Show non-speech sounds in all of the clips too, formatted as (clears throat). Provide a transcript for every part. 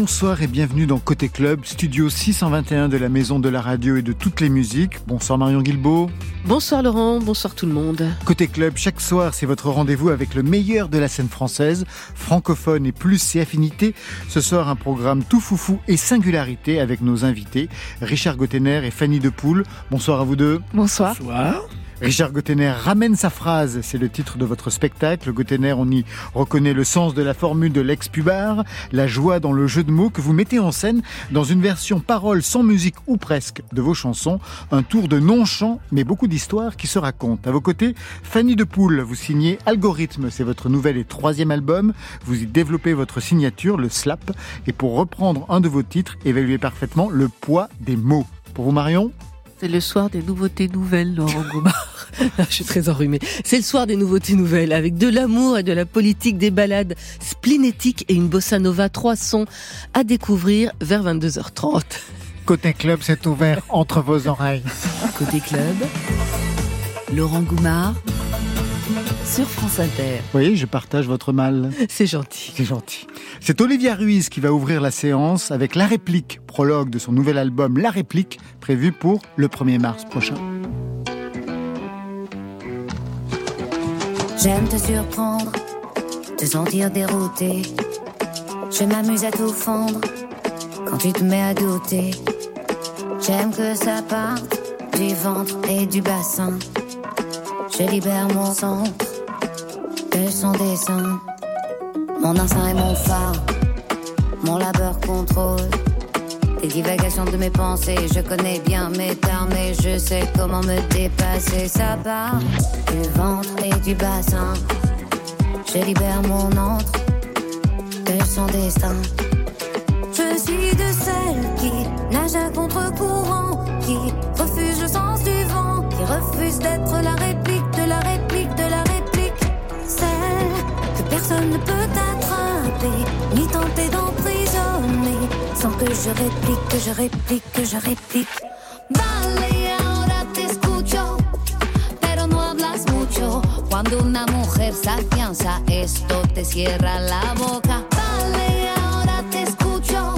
Bonsoir et bienvenue dans Côté Club, studio 621 de la Maison de la Radio et de toutes les musiques. Bonsoir Marion Guilbeault. Bonsoir Laurent, bonsoir tout le monde. Côté Club, chaque soir, c'est votre rendez-vous avec le meilleur de la scène française, francophone et plus ses affinités. Ce soir, un programme tout foufou et singularité avec nos invités, Richard Gottener et Fanny Depoule. Bonsoir à vous deux. Bonsoir. Bonsoir. Richard Gottener ramène sa phrase, c'est le titre de votre spectacle. Gottener, on y reconnaît le sens de la formule de l'ex-pubard, la joie dans le jeu de mots que vous mettez en scène dans une version parole sans musique ou presque de vos chansons, un tour de non-chant mais beaucoup d'histoires qui se racontent. À vos côtés, Fanny de Poule, vous signez Algorithme, c'est votre nouvel et troisième album, vous y développez votre signature, le slap, et pour reprendre un de vos titres, évaluez parfaitement le poids des mots. Pour vous Marion c'est le soir des nouveautés nouvelles, Laurent Goumard. (laughs) Je suis très enrhumée. C'est le soir des nouveautés nouvelles, avec de l'amour et de la politique, des balades splénétiques et une bossa nova, trois sons à découvrir vers 22h30. Côté club, c'est ouvert entre vos oreilles. Côté club, Laurent Goumard sur France Inter. Vous voyez, je partage votre mal. C'est gentil. C'est gentil. C'est Olivia Ruiz qui va ouvrir la séance avec la réplique, prologue de son nouvel album La réplique, prévu pour le 1er mars prochain. J'aime te surprendre, te sentir dérouté. Je m'amuse à tout fendre quand tu te mets à douter. J'aime que ça parte du ventre et du bassin. Je libère mon centre de son dessin. Mon instinct est mon phare, mon labeur contrôle. Les divagations de mes pensées, je connais bien mes termes et je sais comment me dépasser. Ça part du ventre et du bassin. Je libère mon entre de son destin. Je suis de celles qui nagent à contre-courant, qui refuse le sens du vent, qui refuse d'être la réplique de la réplique personne ne peut attraper, ni tenter d'emprisonner, sans que je réplique, que je réplique, que je réplique. Vale, ahora te escucho, pero no hablas mucho. Cuando una mujer se afianza, esto te cierra la boca. Vale, ahora te escucho,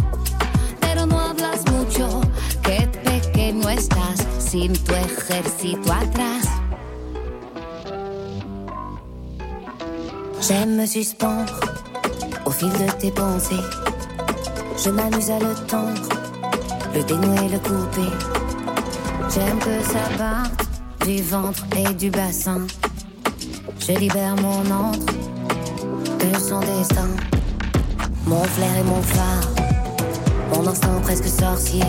pero no hablas mucho. Qué pequeño estás sin tu ejército atrás. J'aime me suspendre au fil de tes pensées. Je m'amuse à le tendre, le dénouer, le couper. J'aime que ça parte du ventre et du bassin. Je libère mon entre de son destin. Mon flair et mon phare, mon instinct presque sorcier.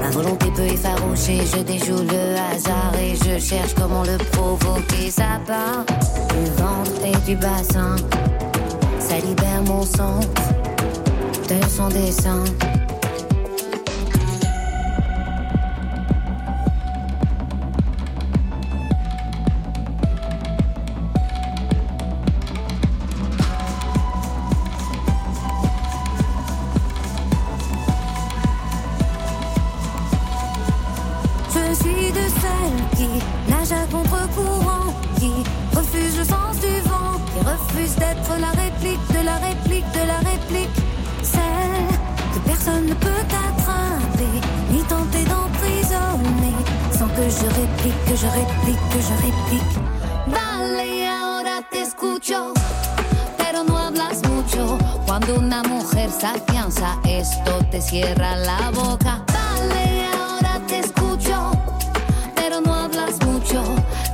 Ma volonté peut effaroucher, je déjoue le hasard et je cherche comment le provoquer. Ça part du ventre et du bassin, ça libère mon sang de son dessin. Que je réplique, que je réplique. Vale, ahora te escucho, pero no hablas mucho. Cuando una mujer se afianza, esto te cierra la boca. Vale, ahora te escucho, pero no hablas mucho.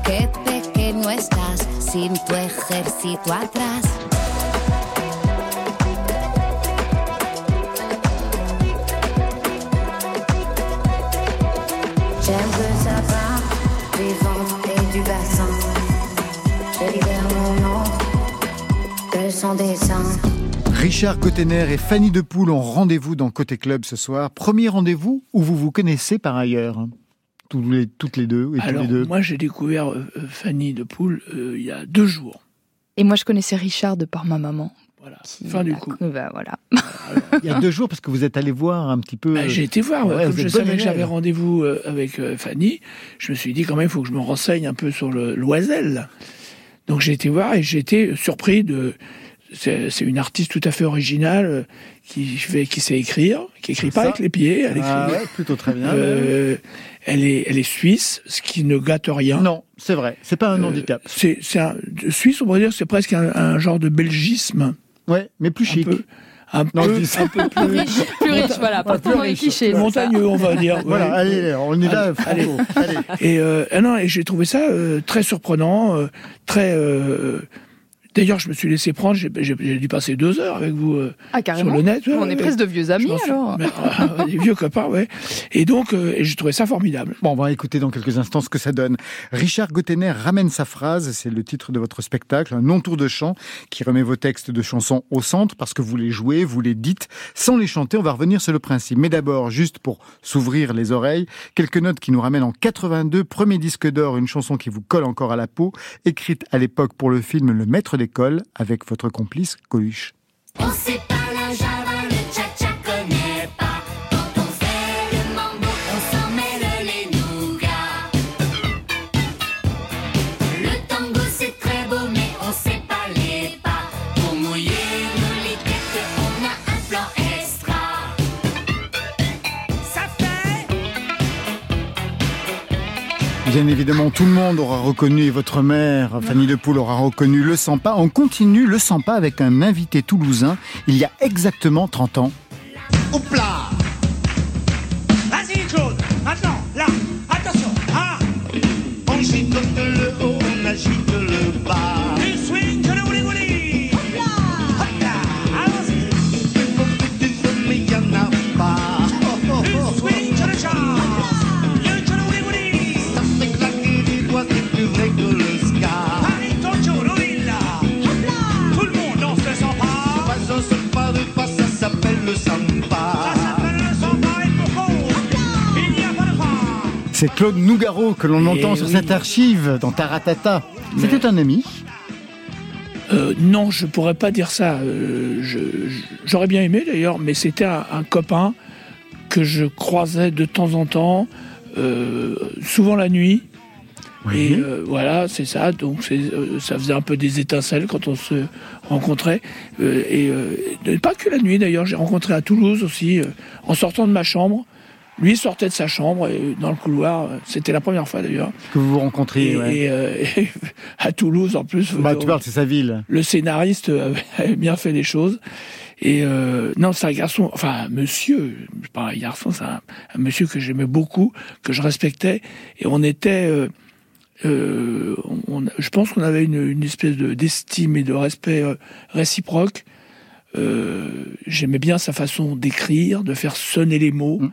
Qué pequeño estás sin tu ejército atrás. Richard Gottener et Fanny Depoule ont rendez-vous dans Côté Club ce soir. Premier rendez-vous où vous vous connaissez par ailleurs les, Toutes les deux et tous les deux. moi, j'ai découvert euh, Fanny de Poule euh, il y a deux jours. Et moi, je connaissais Richard de par ma maman, Voilà, fin du coup. Bah, voilà. Il y a deux jours, parce que vous êtes allé voir un petit peu. Bah, j'ai été voir, Ouais, comme je savais que j'avais rendez-vous euh, avec euh, Fanny, je me suis dit quand même, il faut que je me renseigne un peu sur le l'oiselle. Donc j'ai été voir et j'ai été surpris de. C'est une artiste tout à fait originale euh, qui fait, qui sait écrire, qui écrit pas Ça. avec les pieds, elle écrit. Ah ouais, plutôt très bien. Euh, elle est, elle est suisse, ce qui ne gâte rien. Non, c'est vrai, c'est pas un Euh, handicap. C'est, Suisse, on pourrait dire, c'est presque un, un genre de belgisme. Ouais, mais plus Un chic. peu, un Non, peu, un peu plus Plus riche, voilà, pas plus trop riche. montagneux, on va dire. (laughs) Voilà, allez, on y va, Allez. Allez. Et, euh, ah non, et j'ai trouvé ça euh, très surprenant, euh, très. Euh, D'ailleurs, je me suis laissé prendre. J'ai, dû passer deux heures avec vous euh, Ah, carrément. sur le net. ouais, On ouais. est presque de vieux Je amis alors. Mais, euh, des vieux copains, ouais. Et donc, euh, et j'ai trouvé ça formidable. Bon, on va écouter dans quelques instants ce que ça donne. Richard Gottener ramène sa phrase, c'est le titre de votre spectacle, un non-tour de chant qui remet vos textes de chansons au centre parce que vous les jouez, vous les dites, sans les chanter, on va revenir sur le principe. Mais d'abord, juste pour s'ouvrir les oreilles, quelques notes qui nous ramènent en 82, premier disque d'or, une chanson qui vous colle encore à la peau, écrite à l'époque pour le film Le Maître d'école avec votre complice Coluche. Bien évidemment, tout le monde aura reconnu, et votre mère, Fanny de Poule, aura reconnu le Sampa. On continue le Sampa avec un invité toulousain il y a exactement 30 ans. Oupla C'est Claude Nougaro que l'on Eh entend sur oui. cette archive dans Taratata. C'était un ami. Euh, non, je pourrais pas dire ça. Euh, J'aurais bien aimé d'ailleurs, mais c'était un, un copain que je croisais de temps en temps, euh, souvent la nuit. Et euh, voilà, c'est ça. Donc ça faisait un peu des étincelles quand on se rencontrait. Et et pas que la nuit d'ailleurs. J'ai rencontré à Toulouse aussi, en sortant de ma chambre. Lui sortait de sa chambre et dans le couloir. euh, C'était la première fois d'ailleurs. que vous vous rencontriez. Et, ouais. et, euh, et (laughs) à Toulouse en plus. Bah, euh, tu parles, c'est sa ville. le scénariste avait (laughs) avait bien fait les choses. Et euh, non, c'est un garçon, enfin un monsieur, pas un garçon, c'est un, un monsieur que j'aimais beaucoup, que je respectais. Et on était, euh, euh, on- je pense qu'on avait une, une espèce de d'estime et de respect euh, réciproque. Euh, j'aimais bien sa façon d'écrire, de faire sonner les mots. Mm.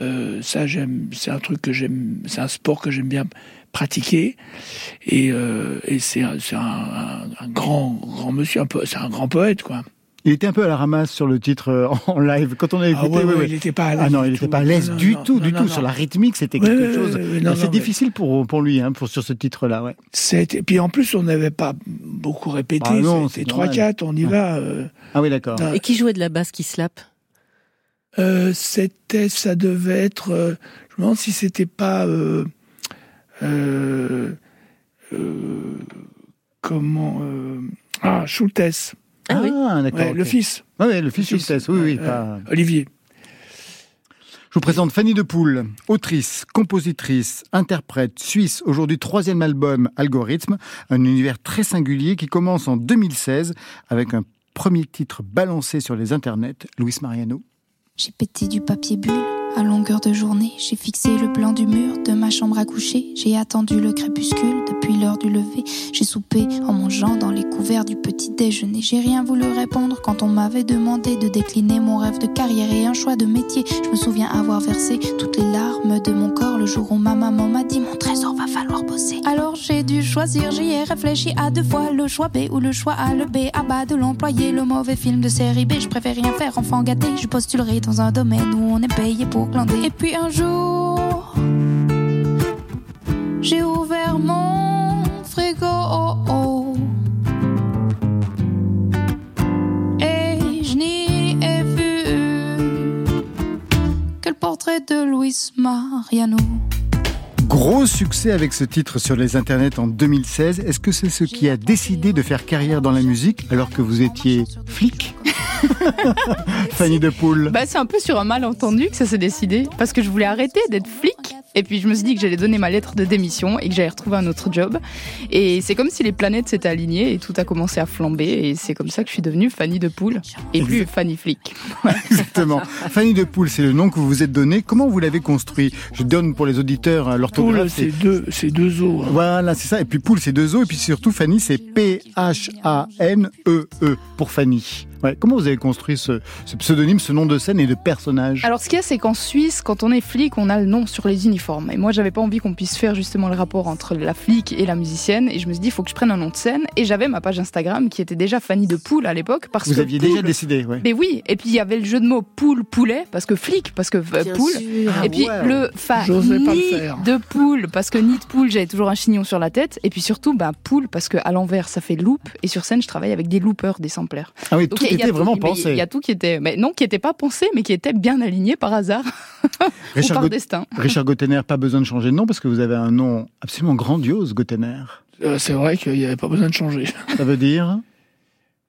Euh, ça, j'aime. C'est un truc que j'aime. C'est un sport que j'aime bien pratiquer. Et, euh, et c'est un, grand, grand monsieur. un peu- C'est un grand poète, quoi. Il était un peu à la ramasse sur le titre euh, en live. Quand on a écouté, Ah ouais, ouais, ouais, ouais. il n'était pas à l'aise. Ah non, il du n'était tout. pas à l'aise du non, tout, non, du non, tout. non. Sur la rythmique, c'était quelque ouais, chose. ouais, ouais, non, c'est difficile pour, pour lui, hein, pour, sur ce titre-là. Ouais. C'était- Puis en plus, on n'avait pas beaucoup répété. Ah non, c'est normal. 3-4, on y va. euh. Ah oui, d'accord. Et qui jouait de la basse qui slappe? Euh, c'était, ça devait être. euh, je me demande si c'était pas. euh, euh, euh, comment. euh, ah, Schultes. Ah oui. d'accord. Ouais, ok. Le fils. Ouais, ouais, le fils Le fils. Schultes, oui, oui. Ouais, pas- Olivier. Je vous présente Fanny de Poule, autrice, compositrice, interprète suisse, aujourd'hui troisième album Algorithme, un univers très singulier qui commence en 2016 avec un premier titre balancé sur les internets, Luis Mariano. J'ai pété du papier bulle à longueur de journée. J'ai fixé le plan du mur de ma chambre à coucher. J'ai attendu le crépuscule depuis l'heure du lever. J'ai soupé en mangeant dans les couverts du petit déjeuner. J'ai rien voulu répondre quand on m'avait demandé de décliner mon rêve de carrière et un choix de métier. Je me souviens avoir versé toutes les larmes de mon corps le jour où ma maman m'a dit mon trésor va falloir bosser. Alors j'ai dû choisir, j'y ai réfléchi à deux fois le choix B ou le choix A, le B à bas de l'employé, le mauvais film de série B. Je préfère rien faire, enfant gâté. Je postulerai dans un domaine où on est payé pour et puis un jour, j'ai ouvert mon frigo. Oh oh. Et je n'y ai vu que le portrait de Luis Mariano. Gros succès avec ce titre sur les internets en 2016. Est-ce que c'est ce qui a décidé de faire carrière dans la musique alors que vous étiez flic (laughs) Fanny de Poule. Bah, c'est un peu sur un malentendu que ça s'est décidé. Parce que je voulais arrêter d'être flic. Et puis je me suis dit que j'allais donner ma lettre de démission et que j'allais retrouver un autre job. Et c'est comme si les planètes s'étaient alignées et tout a commencé à flamber. Et c'est comme ça que je suis devenue Fanny de Poule et plus Fanny Flic. (laughs) Exactement. Fanny de Poule, c'est le nom que vous vous êtes donné. Comment vous l'avez construit? Je donne pour les auditeurs Poule, c'est deux, c'est deux os. hein. Voilà, c'est ça. Et puis Poule, c'est deux O. Et puis surtout, Fanny, c'est P-H-A-N-E-E E pour Fanny. Ouais. Comment vous avez construit ce, ce pseudonyme, ce nom de scène et de personnage? Alors ce qu'il y a, c'est qu'en Suisse, quand on est flic, on a le nom sur les uniformes. Et moi, j'avais pas envie qu'on puisse faire justement le rapport entre la flic et la musicienne. Et je me suis dit, il faut que je prenne un nom de scène. Et j'avais ma page Instagram qui était déjà Fanny de Poule à l'époque. Parce Vous que aviez Poule- déjà décidé, ouais. Mais oui, et puis il y avait le jeu de mots poule, poulet, parce que flic, parce que euh, Bien poule. sûr. Ah et puis ouais. le fa J'osais pas le ni faire. de poule, parce que ni de poule, j'avais toujours un chignon sur la tête. Et puis surtout, ben, poule, parce que à l'envers, ça fait loop. Et sur scène, je travaille avec des loopers, des samplers. Ah oui, Donc, tout il y a- il y a était vraiment mais pensé. Il y a tout qui était, mais non, qui était pas pensé, mais qui était bien aligné par hasard (laughs) ou Richard, par Gaut- destin. Richard Gottener, pas besoin de changer de nom parce que vous avez un nom absolument grandiose, Gottener. Euh, c'est vrai qu'il n'y avait pas besoin de changer. (laughs) Ça veut dire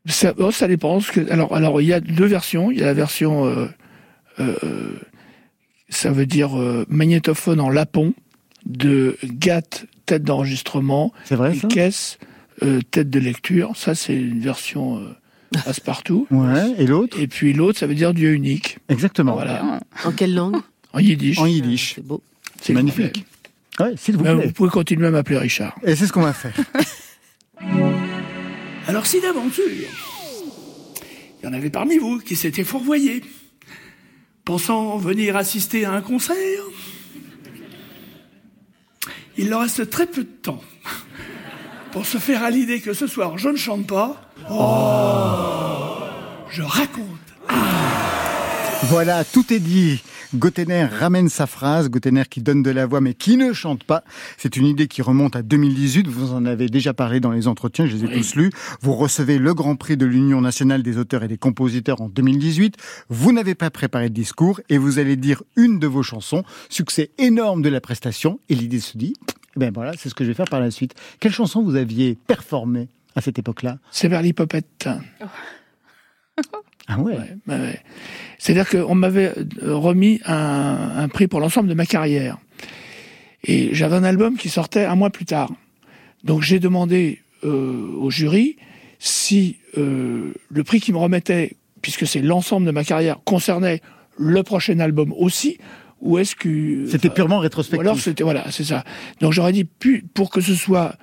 Ça, oh, ça dépend. que- alors, alors, il y a deux versions. Il y a la version, euh, euh, ça veut dire euh, magnétophone en lapon, de GAT, tête d'enregistrement, C'est vrai caisse, euh, tête de lecture. Ça, c'est une version euh, passe-partout. Ouais. Et l'autre? Et puis l'autre, ça veut dire Dieu unique. Exactement. Voilà. En quelle langue? En yiddish. En yiddish. C'est beau. C'est magnifique. Ouais, s'il vous plaît. vous pouvez continuer à m'appeler Richard. Et c'est ce qu'on va faire. (laughs) Alors si d'aventure, il y en avait parmi vous qui s'étaient fourvoyés, pensant venir assister à un concert, il leur reste très peu de temps pour se faire à l'idée que ce soir je ne chante pas. Oh, je raconte. Voilà, tout est dit. Gottener ramène sa phrase, Gottener qui donne de la voix mais qui ne chante pas. C'est une idée qui remonte à 2018, vous en avez déjà parlé dans les entretiens, je les ai tous lus. Vous recevez le Grand Prix de l'Union nationale des auteurs et des compositeurs en 2018. Vous n'avez pas préparé de discours et vous allez dire une de vos chansons. Succès énorme de la prestation et l'idée se dit, ben voilà, c'est ce que je vais faire par la suite. Quelle chanson vous aviez performé à cette époque-là? C'est vers l'hypopète. Ah ouais. Ouais. C'est-à-dire qu'on m'avait euh, remis un, un prix pour l'ensemble de ma carrière. Et j'avais un album qui sortait un mois plus tard. Donc j'ai demandé euh, au jury si euh, le prix qui me remettait, puisque c'est l'ensemble de ma carrière, concernait le prochain album aussi, ou est-ce que... C'était purement Ou rétrospectif. alors c'était voilà, c'est ça. Donc j'aurais dit pour que ce soit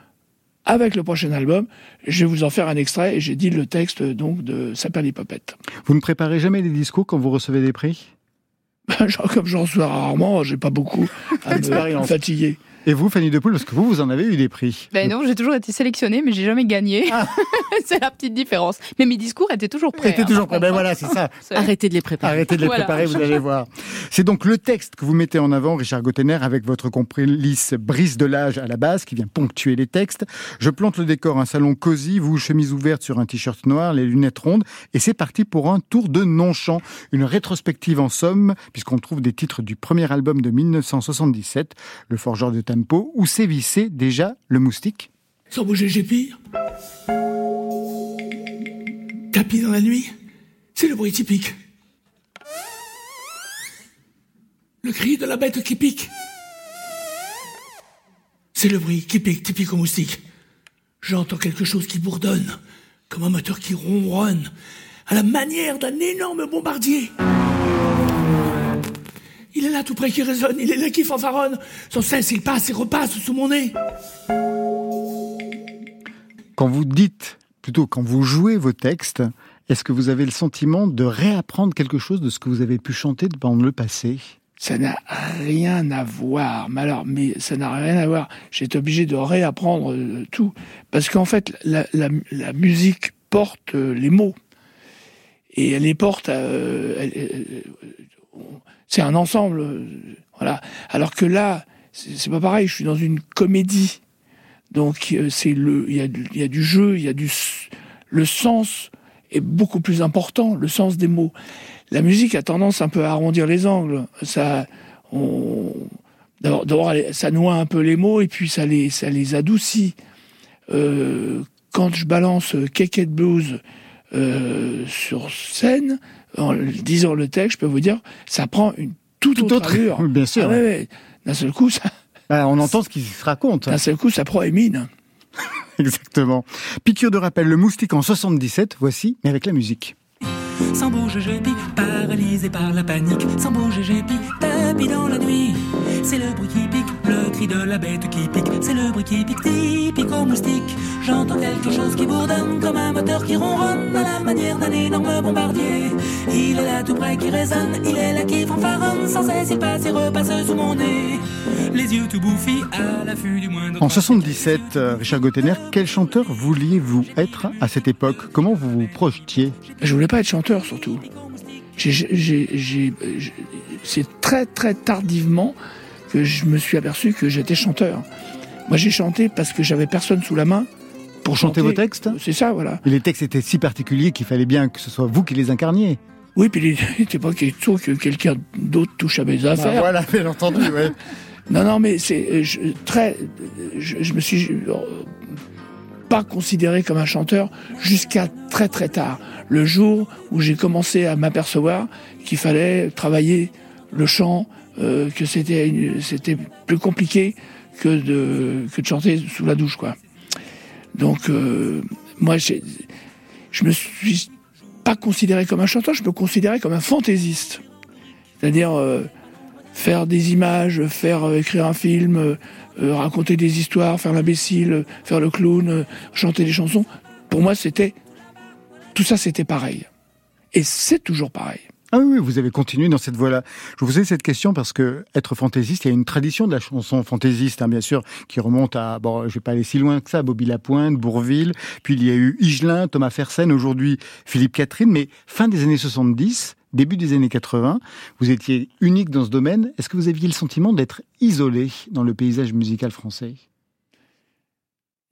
avec le prochain album, je vais vous en faire un extrait et j'ai dit le texte donc de Sapin l'hypopète. Vous ne préparez jamais les discours quand vous recevez des prix? (laughs) Genre, comme j'en reçois rarement, j'ai pas beaucoup à (laughs) me fatiguer. Et vous, Fanny Depoule, parce que vous, vous en avez eu des prix. Ben non, j'ai toujours été sélectionnée, mais j'ai jamais gagné. Ah. (laughs) c'est la petite différence. Mais mes discours étaient toujours prêts. C'était hein, toujours par prêt. Ben voilà, c'est ça. (laughs) Arrêtez de les préparer. Arrêtez de les Voilà. préparer, vous allez voir. C'est donc le texte que vous mettez en avant, Richard Gottener, avec votre complice Brice Delage à la base, qui vient ponctuer les textes. Je plante le décor, un salon cosy, vous, chemise ouverte sur un t-shirt noir, les lunettes rondes, et c'est parti pour un tour de non-chant. Une rétrospective en somme, puisqu'on trouve des titres du premier album de 1977, Le Forgeur de Tempo, où sévissait déjà le moustique. Sans bouger, j'ai pire. Tapis dans la nuit, c'est le bruit typique. Le cri de la bête qui pique. C'est le bruit qui pique, typique au moustique. J'entends quelque chose qui bourdonne, comme un moteur qui ronronne, à la manière d'un énorme bombardier. Il est là tout près qui résonne, il est là qui fanfaronne. Sans cesse, il passe et repasse sous mon nez. Quand vous dites, plutôt quand vous jouez vos textes, est-ce que vous avez le sentiment de réapprendre quelque chose de ce que vous avez pu chanter dans le passé? Ça n'a rien à voir. Mais alors, mais ça n'a rien à voir. J'ai été obligé de réapprendre euh, tout. Parce qu'en fait, la, la- la musique porte euh, les mots. Et elle les porte. euh, elle- elle- c'est un ensemble. euh, voilà. Alors que là, c'est pas pareil. Je suis dans une comédie. Donc, euh, c'est le, il y, y a du jeu, il y a du, le sens est beaucoup plus important, le sens des mots. La musique a tendance un peu à arrondir les angles. Ça, on, d'abord, ça noie un peu les mots et puis ça les, ça les adoucit. Euh, quand je balance Keket Blues sur scène, en disant le texte, je peux vous dire, ça prend une toute, Tout autre, autre, allure. (laughs) oui, bien sûr. Ah ouais, ouais. D'un seul coup, ça, (laughs) Ah, on entend ce qui se raconte. d'un seul coup, ça prend Émine. (laughs) Exactement. Piqûre de rappel, le moustique en 77, voici, mais avec la musique. Sans bouger, je pique, paralysé par la panique. Sans bouger, je pique, tapis dans la nuit. C'est le bruit qui pique, cri de la bête qui pique. C'est le bruit qui pique, typique au moustique. J'entends quelque chose qui bourdonne comme un moteur qui ronronne à la manière d'un énorme bombardier. Il est là tout près qui résonne, il est là qui fanfaronne. Sans cesse, il passe et repasse sous mon nez. Les yeux tout bouffis à l'affût du moindre. En 77, euh, Richard Gottener, quel chanteur vouliez-vous être à cette époque? Comment vous vous projetiez? Je voulais pas être chanteur surtout. C'est très très tardivement que je me suis aperçu que j'étais chanteur. Moi j'ai chanté parce que j'avais personne sous la main Pour chanter vos textes? C'est ça, voilà. Et les textes étaient si particuliers qu'il fallait bien que ce soit vous qui les incarniez. Oui, puis (laughs) il n'était pas question que quelqu'un d'autre touche à mes affaires. Ah, voilà, (laughs) bien entendu, ouais. (laughs) Non, non, mais c'est euh, très. Je, je me suis euh, pas considéré comme un chanteur jusqu'à très très tard. Le jour où j'ai commencé à m'apercevoir qu'il fallait travailler le chant, euh, que c'était c'était plus compliqué que de que de chanter sous la douche, quoi. Donc euh, moi, je me suis pas considéré comme un chanteur, je me considérais comme un fantaisiste. C'est-à-dire euh, faire des images, faire euh, écrire un film, euh, raconter des histoires, faire l'imbécile, faire le clown, chanter des chansons. Pour moi, c'était tout ça, c'était pareil. Et c'est toujours pareil. Ah oui, vous avez continué dans cette voie-là. Je vous posais cette question parce que être fantaisiste, il y a une tradition de la chanson fantaisiste, hein, bien sûr, qui remonte à, bon, je vais pas aller si loin que ça, Bobby Lapointe, Bourville, puis il y a eu Higelin, Thomas Fersen, aujourd'hui Philippe Catherine, mais fin des années 70, début des années 80, vous étiez unique dans ce domaine. Est-ce que vous aviez le sentiment d'être isolé dans le paysage musical français?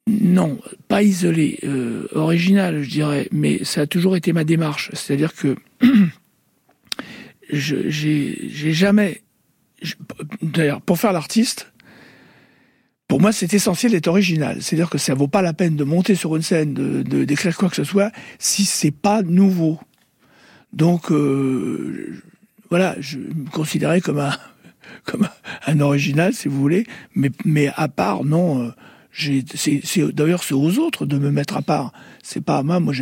Non, pas isolé, euh, original, je dirais, mais ça a toujours été ma démarche. C'est-à-dire que (clears throat) j'ai jamais. D'ailleurs, pour faire l'artiste, pour moi, c'est essentiel d'être original. C'est-à-dire que ça vaut pas la peine de monter sur une scène, de d'écrire quoi que ce soit, si c'est pas nouveau. Donc, euh, voilà, je me considérais comme (laughs) un original, si vous voulez, mais mais à part, non. euh, c'est d'ailleurs c'est aux autres de me mettre à part. C'est pas à moi. Moi,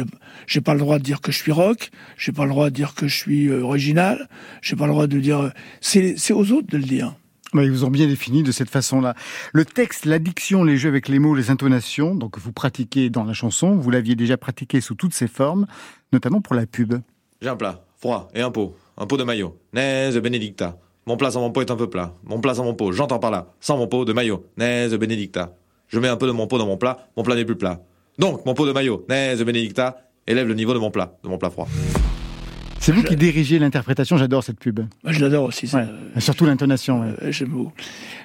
j'ai pas le droit de dire que je suis rock. J'ai pas le droit de dire que je suis euh, original. J'ai pas le droit de dire. euh, C'est c'est aux autres de le dire. Oui, ils vous ont bien défini de cette façon-là. Le texte, l'addiction, les jeux avec les mots, les intonations, donc vous pratiquez dans la chanson, vous l'aviez déjà pratiqué sous toutes ses formes, notamment pour la pub. J'ai un plat, froid et un pot. Un pot de maillot. Naise Benedicta. Mon plat sans mon pot est un peu plat. Mon plat sans mon pot, j'entends par là. Sans mon pot de maillot. Naise Benedicta. Je mets un peu de mon pot dans mon plat, mon plat n'est plus plat. Donc, mon pot de maillot, Naise Benedicta, élève le niveau de mon plat, de mon plat froid. C'est vous qui dirigez l'interprétation, j'adore cette pub. Moi, je l'adore aussi. Ça. Surtout l'intonation. ouais. Euh, J'aime beaucoup.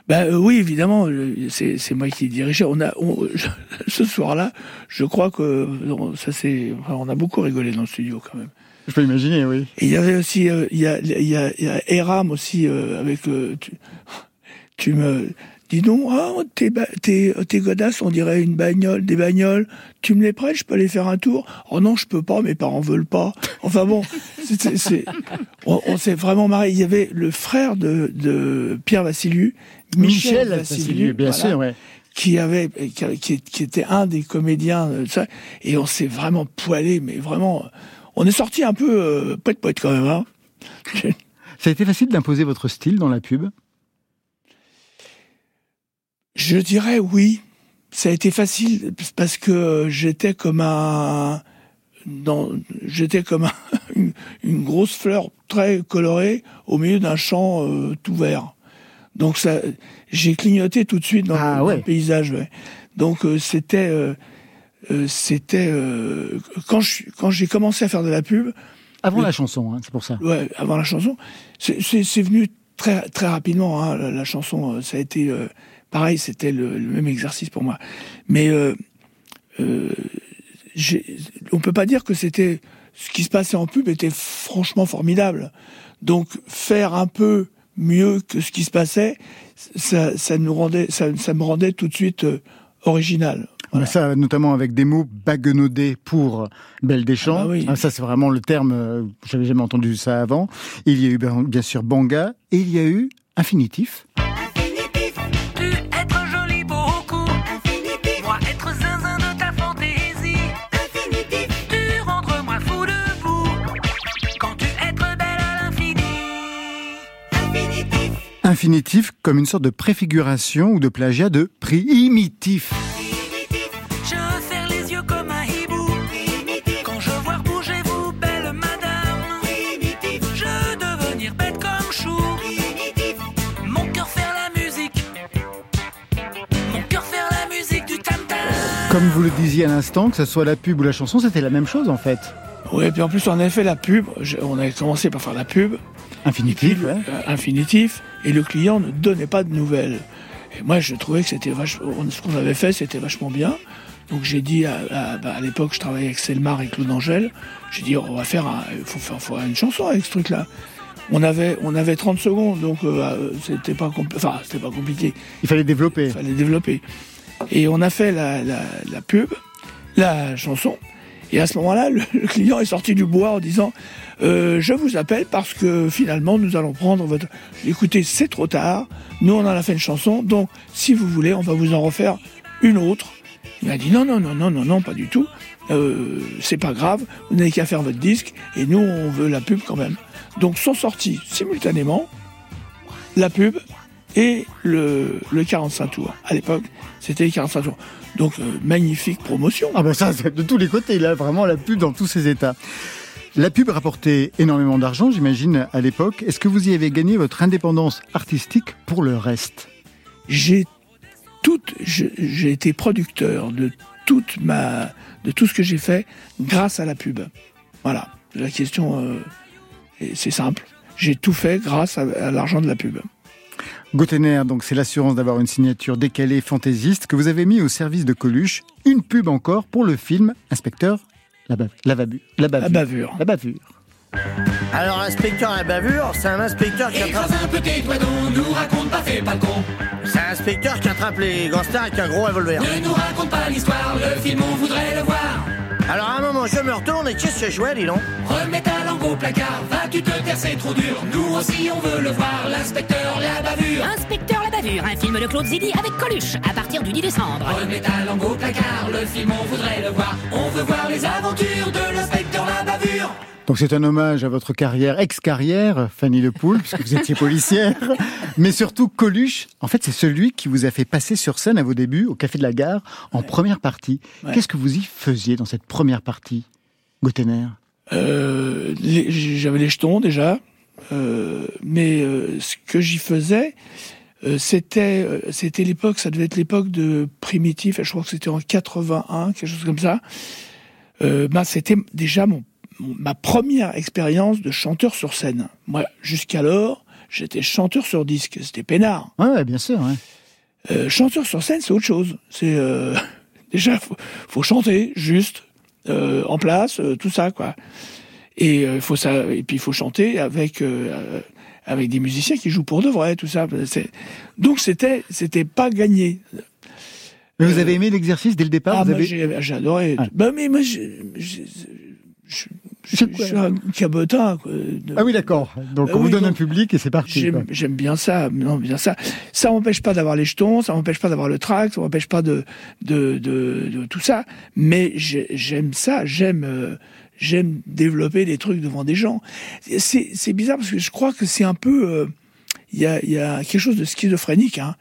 Ben euh, oui, évidemment, c'est moi qui dirigeais. On a on- (laughs) ce soir-là, je crois que non, ça c'est. enfin, on a beaucoup rigolé dans le studio quand même. Je peux imaginer, oui. Et il y avait aussi, euh, il y a, il y a, il y a Eram aussi euh, avec. euh, tu, tu me dis donc, ah, tes, tes, tes godasses, on dirait une bagnole, des bagnoles. Tu me les prêtes, je peux aller faire un tour? Oh non, je peux pas, mes parents veulent pas. Enfin bon, (laughs) c'est, c'est- c'est- on, on s'est vraiment marré. Il y avait le frère de, de Pierre Vassiliou, Michel, Vassiliou, bien voilà, sûr, ouais. qui avait, qui, qui- qui était un des comédiens de ça, et on s'est vraiment poilé, mais vraiment, on est sorti un peu euh, poète poète quand même. Hein. Ça a été facile d'imposer votre style dans la pub? Je dirais oui. Ça a été facile parce que j'étais comme un, dans, j'étais comme un- (laughs) une, une grosse fleur très colorée au milieu d'un champ euh, tout vert. Donc ça, j'ai clignoté tout de suite dans, Ah le, dans ouais. le paysage. ouais. Donc euh, c'était, euh, euh, c'était euh, quand je quand j'ai commencé à faire de la pub, Avant Le- la chanson, hein, c'est pour ça. Ouais, avant la chanson, c'est- c'est c'est venu très très rapidement. Hein, la, la chanson, euh, ça a été euh, pareil, c'était le, le même exercice pour moi. Mais euh, euh, on peut pas dire que c'était ce qui se passait en pub était franchement formidable. Donc faire un peu mieux que ce qui se passait, ça, ça nous rendait, ça, ça me rendait tout de suite euh, original. Ça, notamment avec des mots baguenaudés pour Belle Deschamps. Ah bah oui. Ah, Ça, c'est vraiment le terme, euh, j'avais jamais entendu ça avant. Il y a eu bien, bien sûr Banga, et il y a eu infinitif. Infinitif comme une sorte de préfiguration ou de plagiat de primitif. Je ferme les yeux comme vous, belle madame. Je devenir bête comme chou. Mon cœur faire la musique. Mon cœur faire la musique du tam-tam. Comme vous le disiez à l'instant, que ce soit la pub ou la chanson, c'était la même chose en fait. Ouais, puis en plus, on avait fait la pub. On avait commencé par faire la pub. Infinitif, ouais. infinitif, et le client ne donnait pas de nouvelles. Et moi, je trouvais que c'était vachement, ce qu'on avait fait, c'était vachement bien. Donc j'ai dit à, à- bah, à l'époque, je travaillais avec Selmar et Claude Angèle. J'ai dit, on va faire, un, faut faire, faut faire une chanson avec ce truc-là. On avait, on avait 30 secondes, donc euh, euh, c'était pas, compl- enfin, c'était pas compliqué. Il fallait développer. Il fallait développer. Et on a fait la, la, la pub, la chanson. Et à ce moment-là, le, client est sorti du bois en disant euh, Je vous appelle parce que finalement, nous allons prendre votre. Écoutez, c'est trop tard. Nous, on en a fait une chanson. Donc, si vous voulez, on va vous en refaire une autre. Il m'a dit Non, non, non, non, non, non, pas du tout. Euh, c'est pas grave. Vous n'avez qu'à faire votre disque. Et nous, on veut la pub quand même. Donc, sont sortis simultanément la pub et le, le 45 tours. À l'époque, c'était les 45 tours. Donc, euh, magnifique promotion. Ah ben ça, c'est de tous les côtés, il a vraiment la pub dans tous ses états. La pub rapportait énormément d'argent, j'imagine, à l'époque. Est-ce que vous y avez gagné votre indépendance artistique pour le reste? J'ai toute, je- j'ai été producteur de toute ma, de tout ce que j'ai fait grâce à la pub. Voilà. La question, euh, est- c'est simple. J'ai tout fait grâce à, à l'argent de la pub. Gotener, donc c'est l'assurance d'avoir une signature décalée fantaisiste que vous avez mis au service de Coluche. Une pub encore pour le film Inspecteur la, bav- la, babu- la bavure. La bavure. La bavure. Alors, inspecteur à la bavure, c'est un inspecteur qui attrape. un petit doigt d'eau, nous raconte pas, fais pas le con. C'est un inspecteur qui attrape les gangsters avec un gros revolver. Ne nous raconte pas l'histoire, le film on voudrait le voir. Alors, à un moment, je me retourne et qu'est-ce que je vois, dis donc? Remets ta langue au placard, vas-tu te taire, c'est trop dur. Nous aussi on veut le voir, l'inspecteur la bavure. Inspecteur la bavure, un film de Claude Zidi avec Coluche, à partir du 10 décembre. Remets ta langue au placard, le film on voudrait le voir. On veut voir les aventures de l'inspecteur la bavure. Donc c'est un hommage à votre carrière, ex-carrière, Fanny Le Poule, puisque vous étiez policière. (laughs) Mais surtout, Coluche, en fait, c'est celui qui vous a fait passer sur scène à vos débuts au Café de la Gare en première partie. Ouais. Qu'est-ce que vous y faisiez dans cette première partie, Gotener Euh, J'avais les jetons déjà, euh, mais euh, ce que j'y faisais, euh, c'était euh, c'était l'époque, ça devait être l'époque de Primitif, je crois que c'était en 81, quelque chose comme ça. Euh, bah, c'était déjà mon- ma première expérience de chanteur sur scène. Moi, jusqu'alors, j'étais chanteur sur disque, c'était peinard. Ouais, ouais, bien sûr. ouais. Euh, chanteur sur scène, c'est autre chose. C'est euh, (laughs) déjà faut, faut chanter juste euh, en place, tout ça quoi. Et faut ça, et puis il faut chanter avec avec des musiciens qui jouent pour de vrai, tout ça. Donc c'était c'était pas gagné. Mais vous avez aimé l'exercice dès le départ Ah, avez... j'ai adoré. Ah. Bah mais moi je je- je suis un cabotin. De- Ah oui, d'accord. Donc Ah on vous oui, donne donc, un public et c'est parti. J'aime bien ça, non, bien ça. Ça m'empêche pas d'avoir les jetons, ça m'empêche pas d'avoir le track, ça m'empêche pas de, de, de, de tout ça. Mais j'ai- j'aime ça, j'aime euh, j'aime développer des trucs devant des gens. C'est bizarre parce que je crois que c'est un peu, euh, il y, a, il y a quelque chose de schizophrénique. Hein.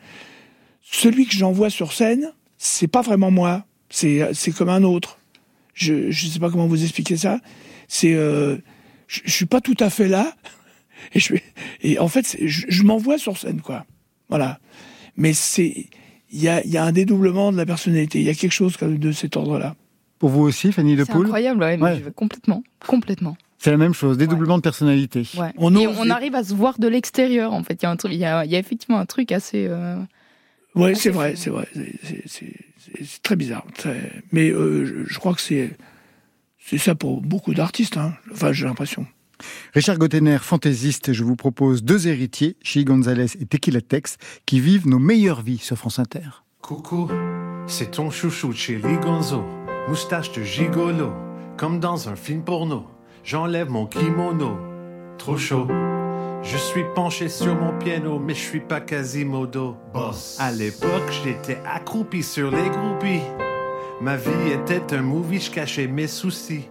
Celui que j'envoie sur scène, c'est pas vraiment moi, c'est comme un autre. Je je sais pas comment vous expliquer ça. C'est euh, je, je suis pas tout à fait là. (laughs) Et, je, et en fait, je, je m'envoie sur scène, quoi. Voilà. Mais c'est, il y a, il y a un dédoublement de la personnalité. Il y a quelque chose de cet ordre-là. Pour vous aussi, Fanny Le C'est Poule incroyable, ouais, mais Ouais. je- complètement, complètement. C'est la même chose, dédoublement de personnalité. Ouais. On Et on arrive à se voir de l'extérieur, en fait. Il y a un truc, il y a, il y a effectivement un truc assez. euh, Ouais, Ah, c'est vrai, c'est vrai. C'est- très bizarre. très- Mais euh, je, je crois que c'est, c'est ça pour beaucoup d'artistes. Hein. Enfin, j'ai l'impression. Richard Gottener, fantaisiste, je vous propose deux héritiers, Chi Gonzalez et Tequila Tex, qui vivent nos meilleures vies sur France Inter. Coucou, c'est ton chouchou Chili Gonzo, moustache de gigolo, comme dans un film porno. J'enlève mon kimono, trop chaud. Je suis penché sur mon piano, mais je suis pas Quasimodo. Boss. À l'époque, j'étais accroupi sur les groupies. Ma vie était un movie, je cachais mes soucis.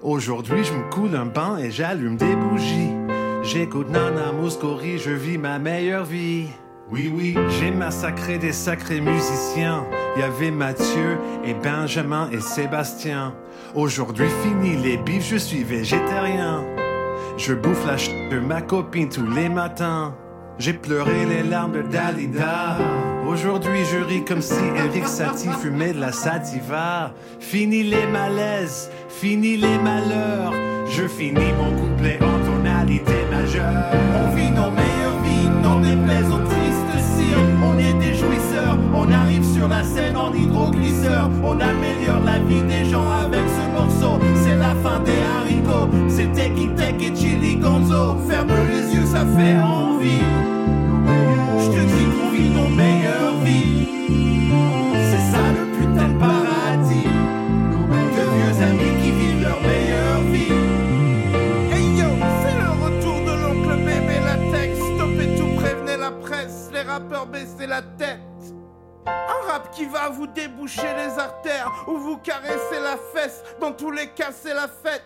Aujourd'hui, je me coule un bain et j'allume des bougies. J'écoute Nana Mouskouri, je vis ma meilleure vie. Oui, oui. J'ai massacré des sacrés musiciens. Il y avait Mathieu et Benjamin et Sébastien. Aujourd'hui, fini les bifs, je suis végétarien. Je bouffe la ch de ma copine tous les matins. J'ai pleuré les larmes de Dalida. Aujourd'hui, je ris comme si Eric Satie fumait de la sativa. Fini les malaises, fini les malheurs. Je finis mon couplet en tonalité majeure. On vit nos meilleures vies, n'en déplaise aux tristes cires. On est des jouisseurs, on arrive sur la scène en hydroglisseur. On améliore la vie des gens avec ce morceau. C'est la fin des haricots, Teki Tek et Ferme les yeux, ça fait envie. Je te dis qu'on vit nos meilleures vies. C'est ça le putain de paradis. De vieux amis qui vivent leur meilleure vie. Hey yo, c'est le retour de l'oncle bébé latex. Stoppez tout, prévenez la presse. Les rappeurs baissez la tête. Un rap qui va vous déboucher les artères ou vous caresser la fesse. Dans tous les cas, c'est la fête.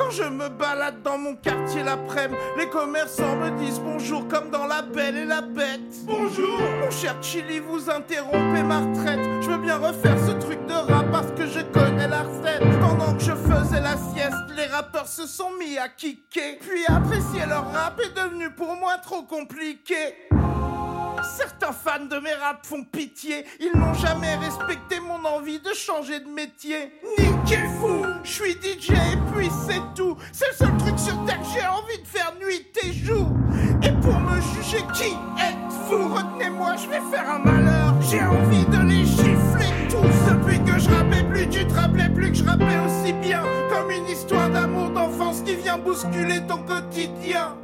Quand je me balade dans mon quartier l'après-midi, les commerçants me disent bonjour comme dans La Belle et la Bête. Bonjour Mon cher Chili, vous interrompez ma retraite. Je veux bien refaire ce truc de rap parce que je connais la recette. Pendant que je faisais la sieste, les rappeurs se sont mis à kicker. Puis apprécier leur rap est devenu pour moi trop compliqué. Certains fans de mes raps font pitié, ils n'ont jamais respecté mon envie de changer de métier. Niquez fou, je suis DJ et puis c'est tout. C'est le seul truc sur terre que j'ai envie de faire nuit et jour. Et pour me juger, qui êtes-vous? Retenez-moi, je vais faire un malheur. J'ai envie de les gifler tous. Depuis que je rappais plus, tu te rappelais plus que je rappais aussi bien. Comme une histoire d'amour d'enfance qui vient bousculer ton quotidien.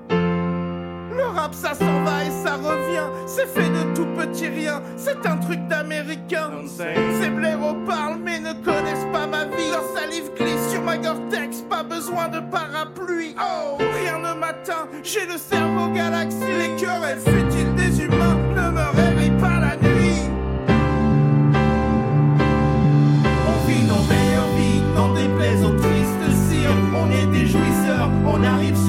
Le rap ça s'en va et ça revient, c'est fait de tout petit rien, c'est un truc d'américain. Ces blaireaux parlent mais ne connaissent pas ma vie. Leur salive glisse sur ma Gore-Tex, pas besoin de parapluie. Oh, rien ne m'atteint, j'ai le cerveau galaxie, les querelles futiles des humains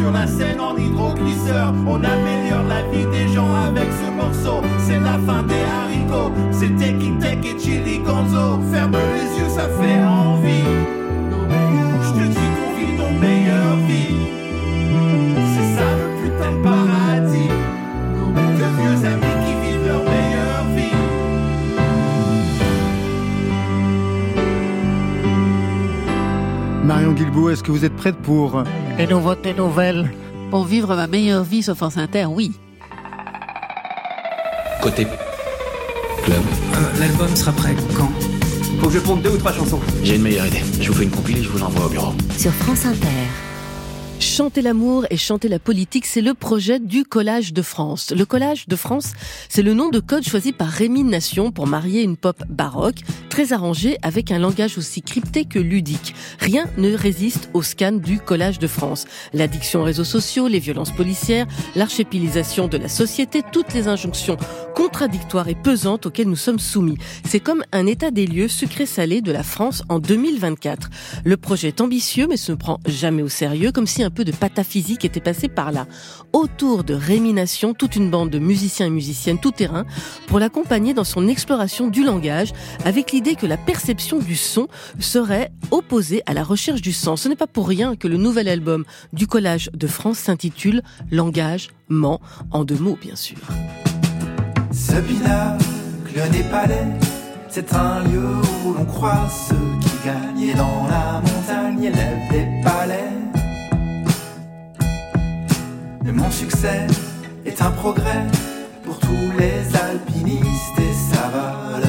sur la scène en hydroglisseur. On améliore la vie des gens avec ce morceau. C'est la fin des haricots, c'est Teki Tek et Chili Gonzo. Ferme les yeux, ça fait envie. Je te dis qu'on vit nos meilleures vies. C'est ça le putain de paradis. De vieux amis Marion Guilbault, est-ce que vous êtes prête pour Les nouveautés nouvelles Pour vivre ma meilleure vie sur France Inter, oui. Côté club. Euh, L'album sera prêt quand? Faut que je ponde deux ou trois chansons. J'ai une meilleure idée. Je vous fais une compilée, je vous l'envoie au bureau. Sur France Inter. Chanter l'amour et chanter la politique, c'est le projet du Collage de France. Le Collage de France, c'est le nom de code choisi par Rémi Nation pour marier une pop baroque, très arrangée avec un langage aussi crypté que ludique. Rien ne résiste au scan du Collage de France. L'addiction aux réseaux sociaux, les violences policières, l'archépilisation de la société, toutes les injonctions contradictoires et pesantes auxquelles nous sommes soumis. C'est comme un état des lieux sucré-salé de la France en 2024. Le projet est ambitieux mais se prend jamais au sérieux, comme si peu de pataphysique était passé par là. Autour de Rémination, toute une bande de musiciens et musiciennes tout terrain pour l'accompagner dans son exploration du langage avec l'idée que la perception du son serait opposée à la recherche du sens. Ce n'est pas pour rien que le nouvel album du Collage de France s'intitule Langage, ment, en deux mots bien sûr. Ce c'est un lieu où l'on croit ceux qui gagnent et dans la montagne des palais. Mais mon succès est un progrès pour tous les alpinistes et ça va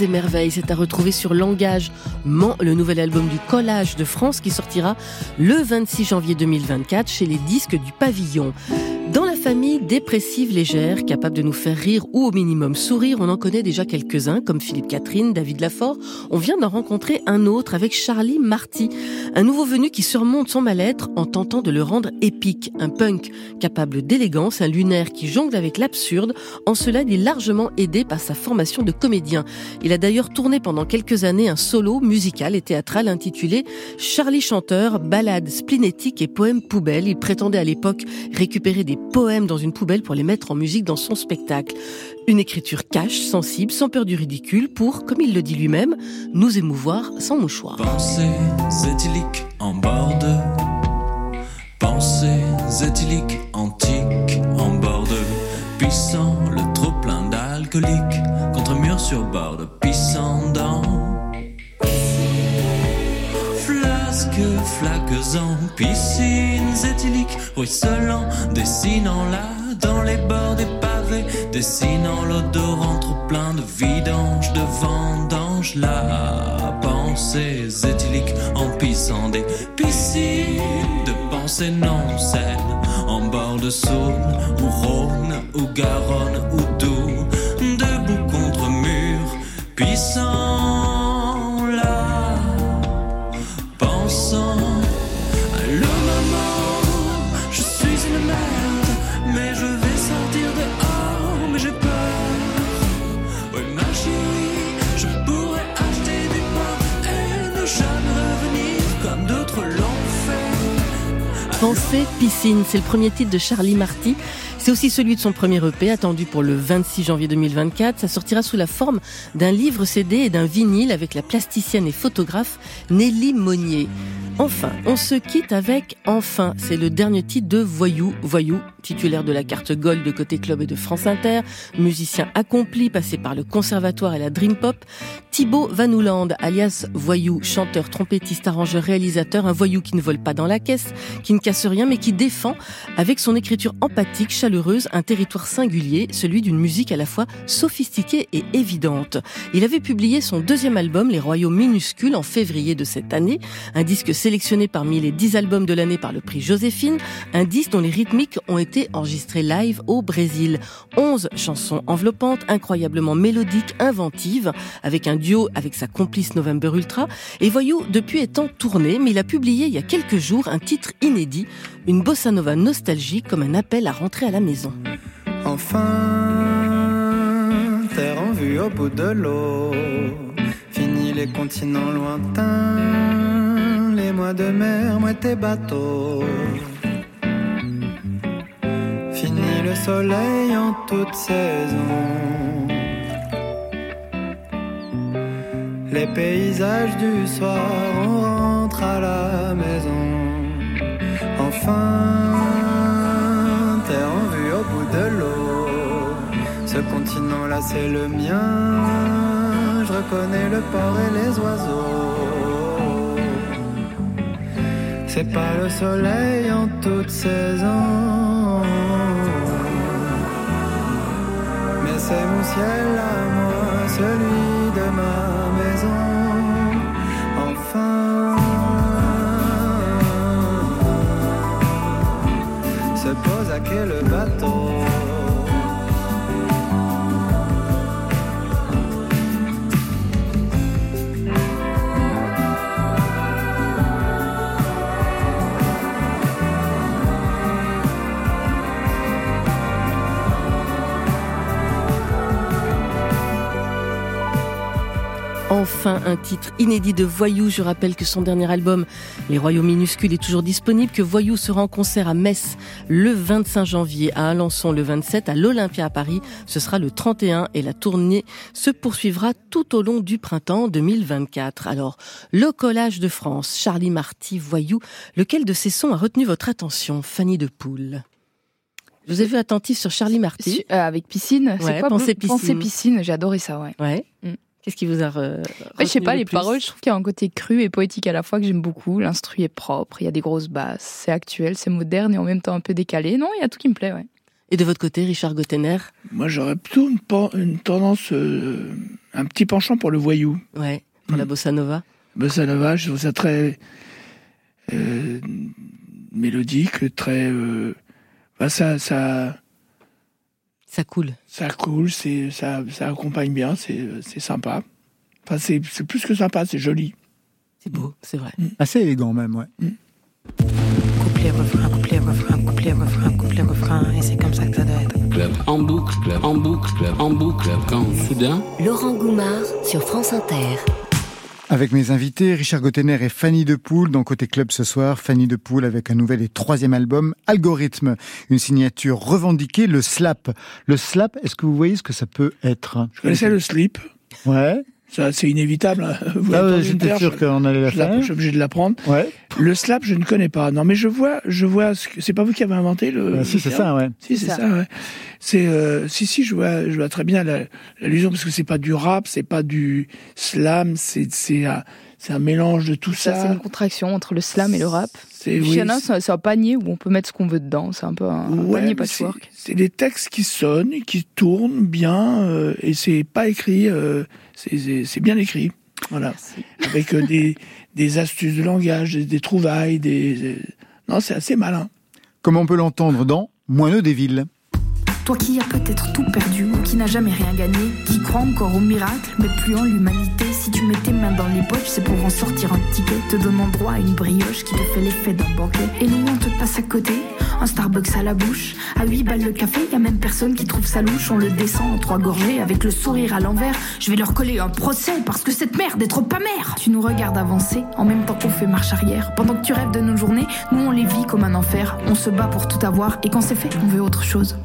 et merveilles, c'est à retrouver sur Langage le nouvel album du Collage de France qui sortira le 26 janvier 2024 chez les disques du Pavillon. Famille dépressive légère, capable de nous faire rire ou au minimum sourire, on en connaît déjà quelques-uns, comme Philippe Catherine, David Lafort. On vient d'en rencontrer un autre avec Charlie Marty, un nouveau venu qui surmonte son mal-être en tentant de le rendre épique. Un punk capable d'élégance, un lunaire qui jongle avec l'absurde. En cela, il est largement aidé par sa formation de comédien. Il a d'ailleurs tourné pendant quelques années un solo musical et théâtral intitulé Charlie Chanteur, ballades splénétiques et poèmes poubelles. Il prétendait à l'époque récupérer des poèmes dans une poubelle pour les mettre en musique dans son spectacle. Une écriture cash, sensible, sans peur du ridicule pour, comme il le dit lui-même, nous émouvoir sans mouchoir. De C'est le premier titre de Charlie Marty. C'est aussi celui de son premier EP, attendu pour le 26 janvier 2024. Ça sortira sous la forme d'un livre CD et d'un vinyle avec la plasticienne et photographe Nelly Monnier. Enfin, on se quitte avec Enfin. C'est le dernier titre de Voyou. Voyou, titulaire de la carte Gold de Côté Club et de France Inter, musicien accompli, passé par le conservatoire et la Dream Pop. Thibaut Vanouland, alias Voyou, chanteur, trompettiste, arrangeur, réalisateur, un voyou qui ne vole pas dans la caisse, qui ne casse rien, mais qui défend, avec son écriture empathique, chaleureuse, un territoire singulier, celui d'une musique à la fois sophistiquée et évidente. Il avait publié son deuxième album, Les Royaumes Minuscules, en février de cette année, un disque sélectionné parmi les dix albums de l'année par le prix Joséphine, un disque dont les rythmiques ont été enregistrés live au Brésil. Onze chansons enveloppantes, incroyablement mélodiques, inventives, avec un duo avec sa complice November Ultra. Et Voyou, depuis est en tournée, mais il a publié il y a quelques jours un titre inédit, une bossa nova nostalgique comme un appel à rentrer à la Enfin, terre en vue au bout de l'eau. Fini les continents lointains, les mois de mer, moi tes bateaux. Fini le soleil en toute saison. Les paysages du soir, on rentre à la maison. Enfin, Ce continent-là, c'est le mien. Je reconnais le port et les oiseaux. C'est pas le soleil en toute saison. Mais c'est mon ciel à moi, celui de ma maison. Enfin, se pose à quel bateau. Enfin, un titre inédit de Voyou. Je rappelle que son dernier album, Les Royaumes Minuscules, est toujours disponible, que Voyou sera en concert à Metz le 25 janvier, à Alençon le 27, à l'Olympia à Paris, ce sera le 31 et la tournée se poursuivra tout au long du printemps 2024. Alors, le collage de France, Charlie Marty, Voyou, lequel de ces sons a retenu votre attention, Fanny de Poule je vous ai vu attentif sur Charlie Marty. Euh, avec piscine, Ouais, c'est quoi Pensée Pensée piscine. piscine, j'ai adoré ça, ouais. Ouais. Mm. Qu'est-ce qui vous a re- Ouais, je sais pas, le les plus paroles, je trouve qu'il y a un côté cru et poétique à la fois que j'aime beaucoup. L'instru est propre, il y a des grosses basses, c'est actuel, c'est moderne et en même temps un peu décalé. Non, il y a tout qui me plaît, ouais. Et de votre côté, Richard Gottener? Moi, j'aurais plutôt une, tendance, euh, un petit penchant pour le voyou. Ouais, pour la bossa nova? Bossa nova, je trouve ça très euh, mélodique, très. Euh, bah, ça, ça, Ça coule. ça coule, c'est, ça, ça accompagne bien, c'est, c'est sympa. Enfin, c'est, c'est plus que sympa, c'est joli. C'est beau, c'est vrai. Assez élégant même, ouais. Couplet, refrain, couplet, refrain, couplet, refrain, couplet, refrain, et c'est comme ça que ça doit être. Club en boucle, club en boucle, club en boucle, quand soudain. Laurent Goumard sur France Inter. Avec mes invités, Richard Gottener et Fanny Depoule dans Côté Club ce soir. Fanny Depoule avec un nouvel et troisième album, Algorithme. Une signature revendiquée, le slap. Le slap, est-ce que vous voyez ce que ça peut être? Je connaissais le slip. Ouais. Ça, c'est inévitable. hein. Vous Ah j'étais sûr qu'on allait la faire. Je suis obligé de l'apprendre. Ouais. Le slap, je ne connais pas. Non, mais je vois, je vois. ce que- C'est pas vous qui avez inventé le. Ah, si, c'est ça, ouais. Si, c'est ça. ouais. C'est euh, si, si, je vois, je vois très bien la- l'allusion parce que c'est pas du rap, c'est pas du slam, c'est c'est un, c'est un mélange de tout Ça, c'est ça. une contraction entre le slam et le rap. C'est oui, c'est- c'est c'est un panier où on peut mettre ce qu'on veut dedans. C'est un peu un, un Ouais, panier c'est- patchwork. C'est des textes qui sonnent, qui tournent bien, euh, et c'est pas écrit, euh, c'est- c'est c'est bien écrit. Voilà. Avec euh, des, (laughs) des astuces de langage, des, des trouvailles, des. des- Non, c'est assez malin. Comme on peut l'entendre dans Moineau des villes? Toi qui as peut-être tout perdu ou qui n'a jamais rien gagné, qui croit encore au miracle, mais plus en l'humanité. Si tu mets tes mains dans les poches, c'est pour en sortir un ticket, te donnant droit à une brioche qui te fait l'effet d'un banquet. Et nous, on te passe à côté, un Starbucks à la bouche. À 8 balles le café, y a même personne qui trouve ça louche. On le descend en trois gorgées avec le sourire à l'envers. Je vais leur coller un procès parce que cette merde est trop amère. Tu nous regardes avancer en même temps qu'on fait marche arrière. Pendant que tu rêves de nos journées, nous on les vit comme un enfer. On se bat pour tout avoir et quand c'est fait, on veut autre chose.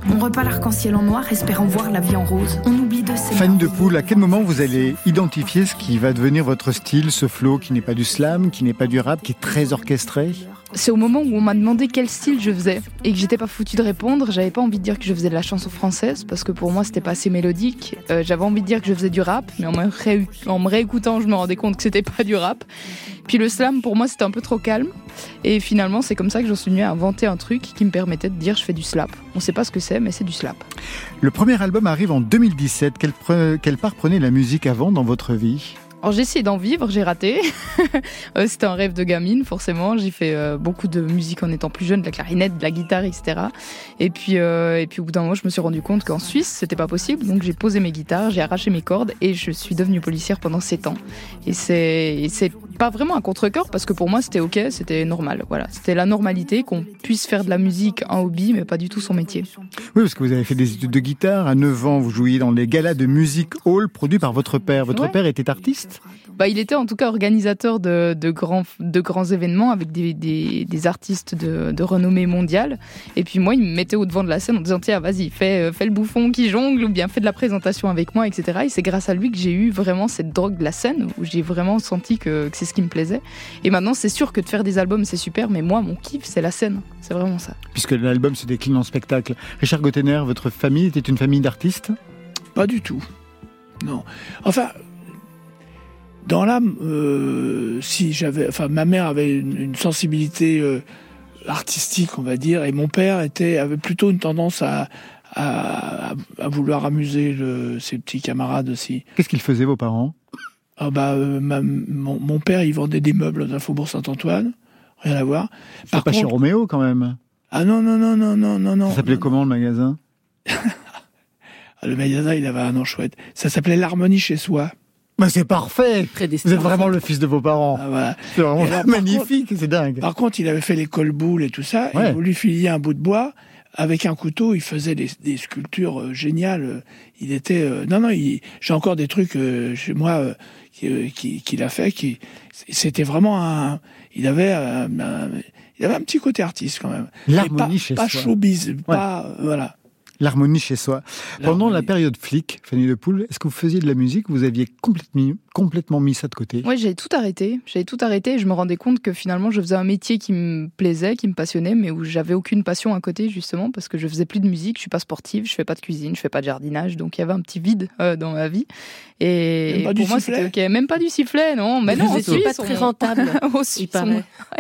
L'arc-en-ciel en noir, espérant voir la vie en rose. On oublie de. Fanny Depoule, à quel moment vous allez identifier ce qui va devenir votre style, ce flow qui n'est pas du slam, qui n'est pas du rap, qui est très orchestré? C'est au moment où on m'a demandé quel style je faisais et que j'étais pas foutu de répondre. J'avais pas envie de dire que je faisais de la chanson française parce que pour moi c'était pas assez mélodique. Euh, J'avais envie de dire que je faisais du rap, mais en me, réécoutant, je me rendais compte que c'était pas du rap. Puis le slam pour moi c'était un peu trop calme. Et finalement, c'est comme ça que j'en suis venue à inventer un truc qui me permettait de dire je fais du slap. On sait pas ce que c'est, mais c'est du slap. Le premier album arrive en 2017. Quelle, pre- quelle part prenait la musique avant dans votre vie? Alors j'ai essayé d'en vivre, j'ai raté. (laughs) Euh, C'était un rêve de gamine, forcément. J'ai fait euh, beaucoup de musique en étant plus jeune, de la clarinette, de la guitare, etc. Et puis, euh, et puis au bout d'un moment, je me suis rendu compte qu'en Suisse, c'était pas possible. Donc j'ai posé mes guitares, j'ai arraché mes cordes et je suis devenue policière pendant 7 ans. Et c'est c'est pas vraiment un contre-cœur parce que pour moi, c'était ok, c'était normal. Voilà, c'était la normalité qu'on puisse faire de la musique un hobby, mais pas du tout son métier. Oui, parce que vous avez fait des études de guitare. À 9 ans, vous jouiez dans les galas de musique hall produits par votre père. Votre Ouais. père était artiste Bah, il était en tout cas organisateur de, de grands, de grands événements avec des, des, des artistes de, de renommée mondiale. Et puis moi, il me mettait au devant de la scène en disant Tiens, vas-y, fais, euh, fais le bouffon qui jongle ou bien fais de la présentation avec moi, etc. Et c'est grâce à lui que j'ai eu vraiment cette drogue de la scène où j'ai vraiment senti que, que c'est ce qui me plaisait. Et maintenant, c'est sûr que de faire des albums, c'est super, mais moi, mon kiff, c'est la scène. C'est vraiment ça. Puisque l'album se décline en spectacle. Richard Gottener, votre famille était une famille d'artistes? Pas du tout. Non. Enfin, dans l'âme, euh, si j'avais, enfin, ma mère avait une, une sensibilité euh, artistique, on va dire, et mon père était avait plutôt une tendance à à, à vouloir amuser le- ses petits camarades aussi. Qu'est-ce qu'ils faisaient, vos parents? Ah bah, euh, ma- mon, mon père, il vendait des meubles dans un faubourg Saint-Antoine, rien à voir. Pas chez Roméo, quand même. Ah non non non non non non non. Ça s'appelait comment, le magasin? (laughs) Ah, Le magasin, il avait un nom chouette. Ça s'appelait l'harmonie chez soi. Mais c'est parfait Vous êtes vraiment le fils de vos parents. Ah, voilà. C'est vraiment alors, magnifique, c'est dingue. Par contre, il avait fait l'école boule et tout ça. Ouais. Et vous lui filiez un bout de bois. Avec un couteau, il faisait des, des sculptures euh, géniales. Il était... euh, non, non, j'ai encore des trucs euh, chez moi euh, qui- euh, qui- qu'il a fait. Qui, c'était vraiment un... Il avait, un, il avait un petit côté artiste quand même. L'harmonie pas, chez pas soi. showbiz, Ouais. pas... voilà. L'harmonie chez soi. Pendant la période flic, Fanny Le Poule, est-ce que vous faisiez de la musique ou vous aviez complètement, complètement mis ça de côté? Ouais, j'avais tout arrêté. J'avais tout arrêté et je me rendais compte que finalement je faisais un métier qui me plaisait, qui me passionnait, mais où j'avais aucune passion à côté justement parce que je faisais plus de musique, je suis pas sportive, je fais pas de cuisine, je fais pas de jardinage, donc il y avait un petit vide euh, dans ma vie. Et Même pas pour du moi c'était ok, même pas du sifflet, non. Mais non, en étiez pas Suisse, très on- rentable, (laughs) Au il Suisse,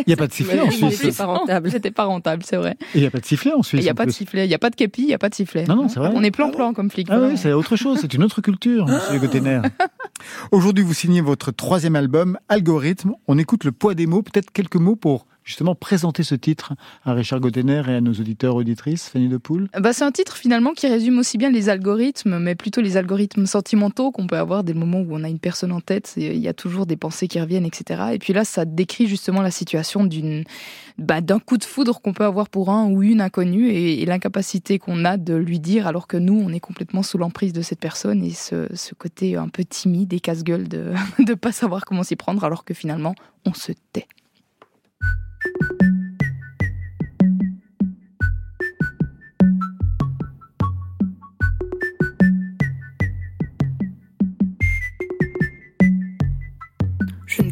n'y a pas de sifflet en Suisse. c'était pas rentable. C'était pas rentable, c'est vrai. Et il n'y a pas de sifflet en Suisse. Il n'y a pas de sifflet, il n'y a pas de képi, il n'y a pas de sifflet. Non, non, c'est vrai. On est plan-plan comme flic. Ah oui, c'est autre chose, c'est une autre culture, (laughs) monsieur Gottener. Aujourd'hui, vous signez votre troisième album, Algorithme. On écoute le poids des mots, peut-être quelques mots pour justement présenter ce titre à Richard Gottener et à nos auditeurs auditrices, Fanny de Poule. Bah, c'est un titre finalement qui résume aussi bien les algorithmes, mais plutôt les algorithmes sentimentaux qu'on peut avoir dès le moment où on a une personne en tête. Il y a toujours des pensées qui reviennent, etc. Et puis là, ça décrit justement la situation d'une, bah, d'un coup de foudre qu'on peut avoir pour un ou une inconnue et, et l'incapacité qu'on a de lui dire alors que nous, on est complètement sous l'emprise de cette personne et ce, ce côté un peu timide et casse-gueule de (laughs) ne pas savoir comment s'y prendre alors que finalement, on se tait.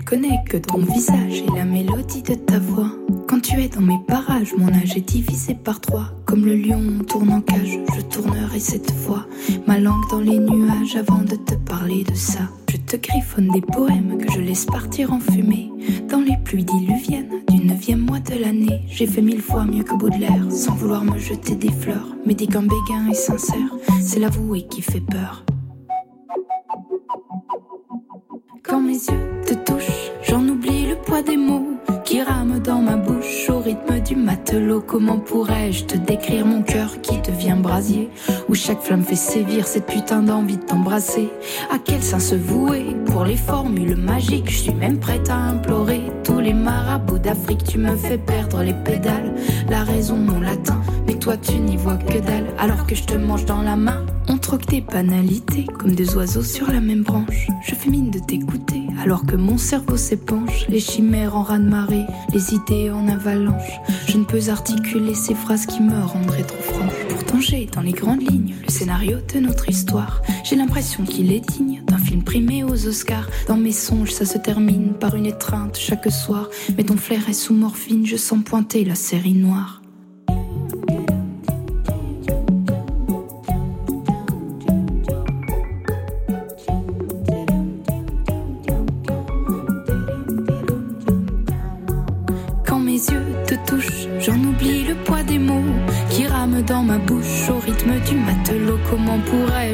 Connais que ton visage et la mélodie de ta voix. Quand tu es dans mes parages, mon âge est divisé par trois. Comme le lion tourne en cage, je tournerai cette fois. Ma langue dans les nuages avant de te parler de ça. Je te griffonne des poèmes que je laisse partir en fumée. Dans les pluies diluviennes du neuvième mois de l'année, j'ai fait mille fois mieux que Baudelaire, sans vouloir me jeter des fleurs. Mais dès qu'un béguin est sincère, c'est l'avoué qui fait peur. Quand mes yeux te touchent, Comment pourrais-je te décrire mon cœur qui devient brasier Où chaque flamme fait sévir cette putain d'envie de t'embrasser? À quel sein se vouer pour les formules magiques? Je suis même prête à implorer tous les marabouts d'Afrique. Tu me fais perdre les pédales, la raison, mon latin. Mais toi, tu n'y vois que dalle alors que je te mange dans la main. On troque des banalités comme des oiseaux sur la même branche. Je fais mine de t'écouter alors que mon cerveau s'épanche. Les chimères en raz-de-marée, les idées en avalanche. Je ne peux articuler ces phrases qui me rendraient trop franche. Pourtant, j'ai dans les grandes lignes le scénario de notre histoire. J'ai l'impression qu'il est digne d'un film primé aux Oscars. Dans mes songes, ça se termine par une étreinte chaque soir. Mais ton flair est sous morphine, je sens pointer la série noire.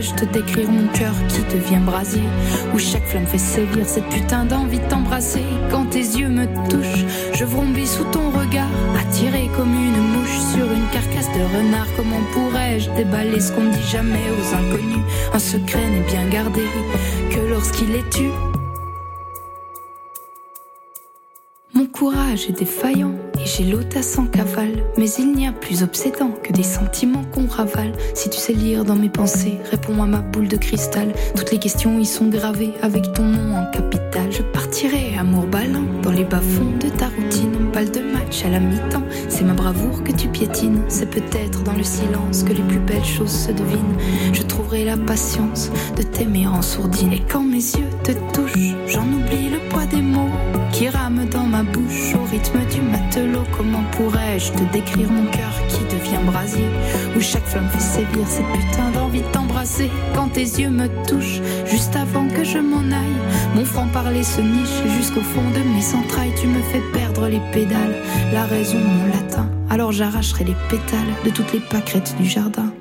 Pourrais-je te décrire mon cœur qui devient brasier Où chaque flamme fait sévir cette putain d'envie de t'embrasser. Quand tes yeux me touchent, je vrombis sous ton regard, attiré comme une mouche sur une carcasse de renard. Comment pourrais-je déballer ce qu'on dit jamais aux inconnus? Un secret n'est bien gardé que lorsqu'il est tu. Mon courage est défaillant j'ai l'audace en cavale. Mais il n'y a plus obsédant que des sentiments qu'on ravale. Si tu sais lire dans mes pensées, réponds à ma boule de cristal. Toutes les questions y sont gravées avec ton nom en capital. Je partirai amour ballant dans les bas-fonds de ta routine. Balle de match à la mi-temps, c'est ma bravoure que tu piétines. C'est peut-être dans le silence que les plus belles choses se devinent. Je trouverai la patience de t'aimer en sourdine. Et quand mes yeux te touchent, j'en oublie le poids des mots qui rament dans ma bouche au rythme du matelot. Comment pourrais-je te décrire mon cœur qui devient brasier Où chaque flamme fait sévir cette putain d'envie de t'embrasser Quand tes yeux me touchent, juste avant que je m'en aille Mon franc-parler se niche jusqu'au fond de mes entrailles Tu me fais perdre les pédales, la raison, mon latin Alors j'arracherai les pétales de toutes les pâquerettes du jardin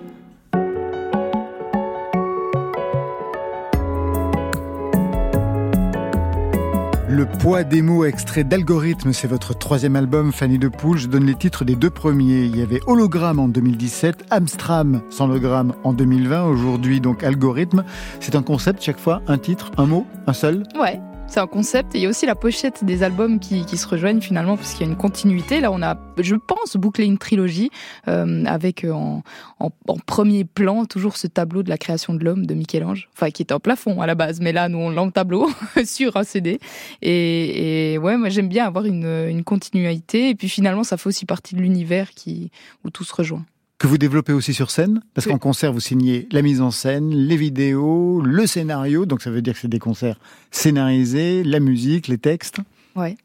Le poids des mots extrait d'Algorithme, c'est votre troisième album, Fanny de Poule. Je donne les titres des deux premiers. Il y avait Hologramme en 2017, Amstram sans le gramme en 2020. Aujourd'hui, donc, Algorithme. C'est un concept, chaque fois, un titre, un mot, un seul? Ouais, c'est un concept. Et il y a aussi la pochette des albums qui, qui se rejoignent finalement, parce qu'il y a une continuité. Là, on a, je pense, bouclé une trilogie euh, avec euh, en, en, premier plan toujours ce tableau de la création de l'homme de Michel-Ange, enfin qui était en plafond à la base, mais là, nous, on l'a tableau (laughs) sur un CD. Et, et ouais, moi, j'aime bien avoir une, une continuité. Et puis finalement, ça fait aussi partie de l'univers qui où tout se rejoint. Que vous développez aussi sur scène Parce qu'en concert, vous signez la mise en scène, les vidéos, le scénario. Donc ça veut dire que c'est des concerts scénarisés, la musique, les textes. Ouais.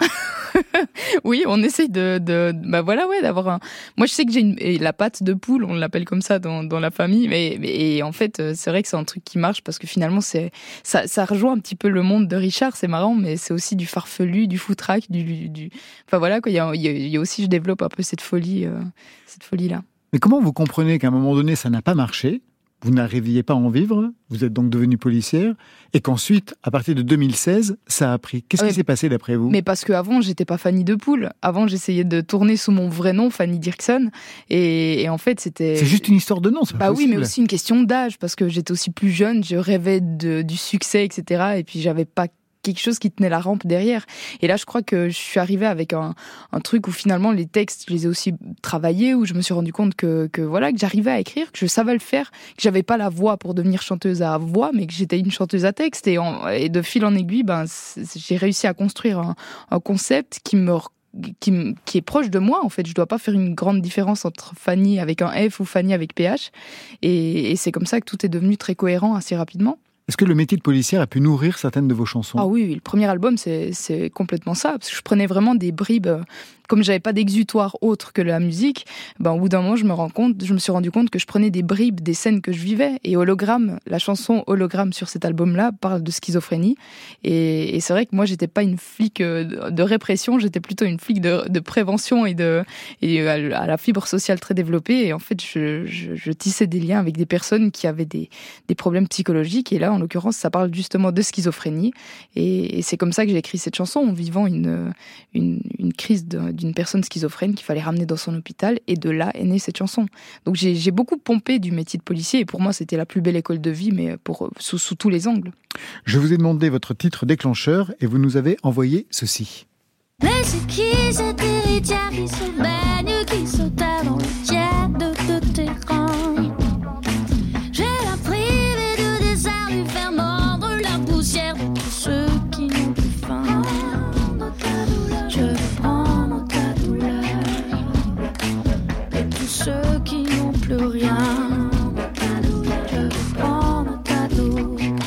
(laughs) oui, on essaye de, de bah voilà, ouais, d'avoir un. Moi, je sais que j'ai une la pâte de poule, on l'appelle comme ça dans, la famille, mais, et en fait, euh, c'est vrai que c'est un truc qui marche parce que finalement, c'est ça, ça rejoint un petit peu le monde de Richard, c'est marrant, mais c'est aussi du farfelu, du foutraque, du, du, enfin voilà quoi. Il y a aussi, je développe un peu cette folie, euh, cette folie là. Mais comment vous comprenez qu'à un moment donné, ça n'a pas marché Vous n'arriviez pas à en vivre Vous êtes donc devenue policière Et qu'ensuite, à partir de 2016, ça a pris. Qu'est-ce qui s'est passé d'après vous? Mais parce qu'avant, j'étais pas Fanny de Poule. Avant, j'essayais de tourner sous mon vrai nom, Fanny Dirksen. Et, et en fait, c'était. C'est juste une histoire de nom, c'est pas Bah oui, mais possible. aussi une question d'âge, parce que j'étais aussi plus jeune, je rêvais de, du succès, etc. Et puis j'avais pas quelque chose qui tenait la rampe derrière. Et là, je crois que je suis arrivée avec un, un truc où finalement les textes, je les ai aussi travaillés, où je me suis rendu compte que, que voilà, que j'arrivais à écrire, que je savais le faire, que j'avais pas la voix pour devenir chanteuse à voix, mais que j'étais une chanteuse à texte. Et, de fil en aiguille, ben, j'ai réussi à construire un, concept qui me qui, qui est proche de moi en fait. Je dois pas faire une grande différence entre Fanny avec un F ou Fanny avec PH. Et c'est comme ça que tout est devenu très cohérent assez rapidement. Est-ce que le métier de policière a pu nourrir certaines de vos chansons? Ah oui, le premier album, c'est complètement ça. Parce que je prenais vraiment des bribes. Euh, Comme j'avais pas d'exutoire autre que la musique, ben, au bout d'un moment, je me, rends compte, je me suis rendu compte que je prenais des bribes des scènes que je vivais. Et Hologramme, la chanson Hologramme sur cet album-là parle de schizophrénie. Et, c'est vrai que moi, j'étais pas une flic euh, de répression, j'étais plutôt une flic de, prévention et, de, et à à la fibre sociale très développée. Et en fait, je, tissais des liens avec des personnes qui avaient des, des problèmes psychologiques. Et là, en l'occurrence, ça parle justement de schizophrénie. Et, c'est comme ça que j'ai écrit cette chanson, en vivant une, une crise de- d'une personne schizophrène qu'il fallait ramener dans son hôpital. Et de là est née cette chanson. Donc j'ai j'ai beaucoup pompé du métier de policier. Et pour moi, c'était la plus belle école de vie, mais pour, sous, sous tous les angles. Je vous ai demandé votre titre déclencheur et vous nous avez envoyé ceci. Mais c'est qui qui se baigne, qui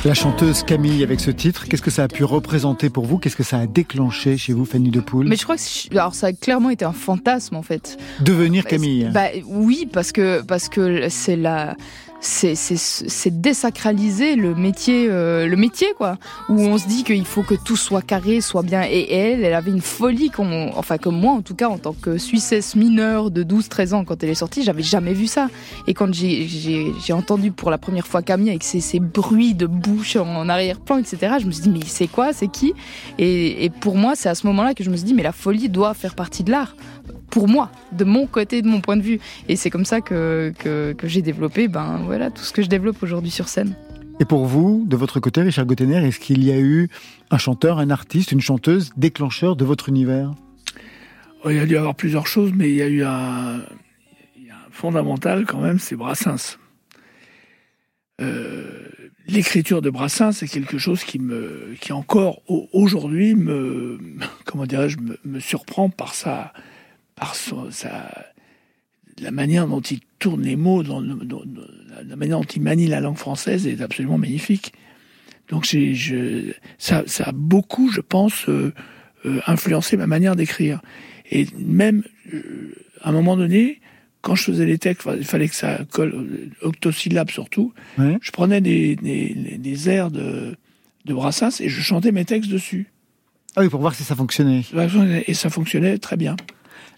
La chanteuse Camille avec ce titre, qu'est-ce que ça a pu représenter pour vous? Qu'est-ce que ça a déclenché chez vous, Fanny de Poule Mais je crois que je- alors ça a clairement été un fantasme en fait. Devenir Camille. Bah oui, parce que parce que c'est la c'est désacraliser le métier euh, le métier quoi. Où on se dit qu'il faut que tout soit carré soit bien. Et elle elle avait une folie qu'on enfin comme moi en tout cas en tant que suissesse mineure de 12 13 ans quand elle est sortie j'avais jamais vu ça. Et quand j'ai entendu pour la première fois Camille avec ses, ses bruits de bouche en arrière-plan etc je me suis dit mais c'est quoi c'est qui? Et, et pour moi c'est à ce moment-là que je me suis dit mais la folie doit faire partie de l'art pour moi, de mon côté, de mon point de vue. Et c'est comme ça que, que, que j'ai développé ben, voilà, tout ce que je développe aujourd'hui sur scène. Et pour vous, de votre côté, Richard Gottener, est-ce qu'il y a eu un chanteur, un artiste, une chanteuse déclencheur de votre univers? Oh, Il y a dû y avoir plusieurs choses, mais il y a eu un, il y a un fondamental quand même, c'est Brassens. Euh, L'écriture de Brassens, c'est quelque chose qui me, qui encore au- aujourd'hui me, comment dirais-je, me, me surprend par sa, par son- sa, la manière dont il tourne les mots, dans, le- dans- dans- la, manière dont il manie la langue française est absolument magnifique. Donc je, ça, ça a beaucoup, je pense, euh, euh, influencé ma manière d'écrire. Et même, euh, à un moment donné, quand je faisais les textes, il fallait que ça colle, octosyllabes surtout, Ouais. je prenais des, des, des airs de, de Brassens et je chantais mes textes dessus. Ah oui, pour voir si ça fonctionnait. Et ça fonctionnait très bien.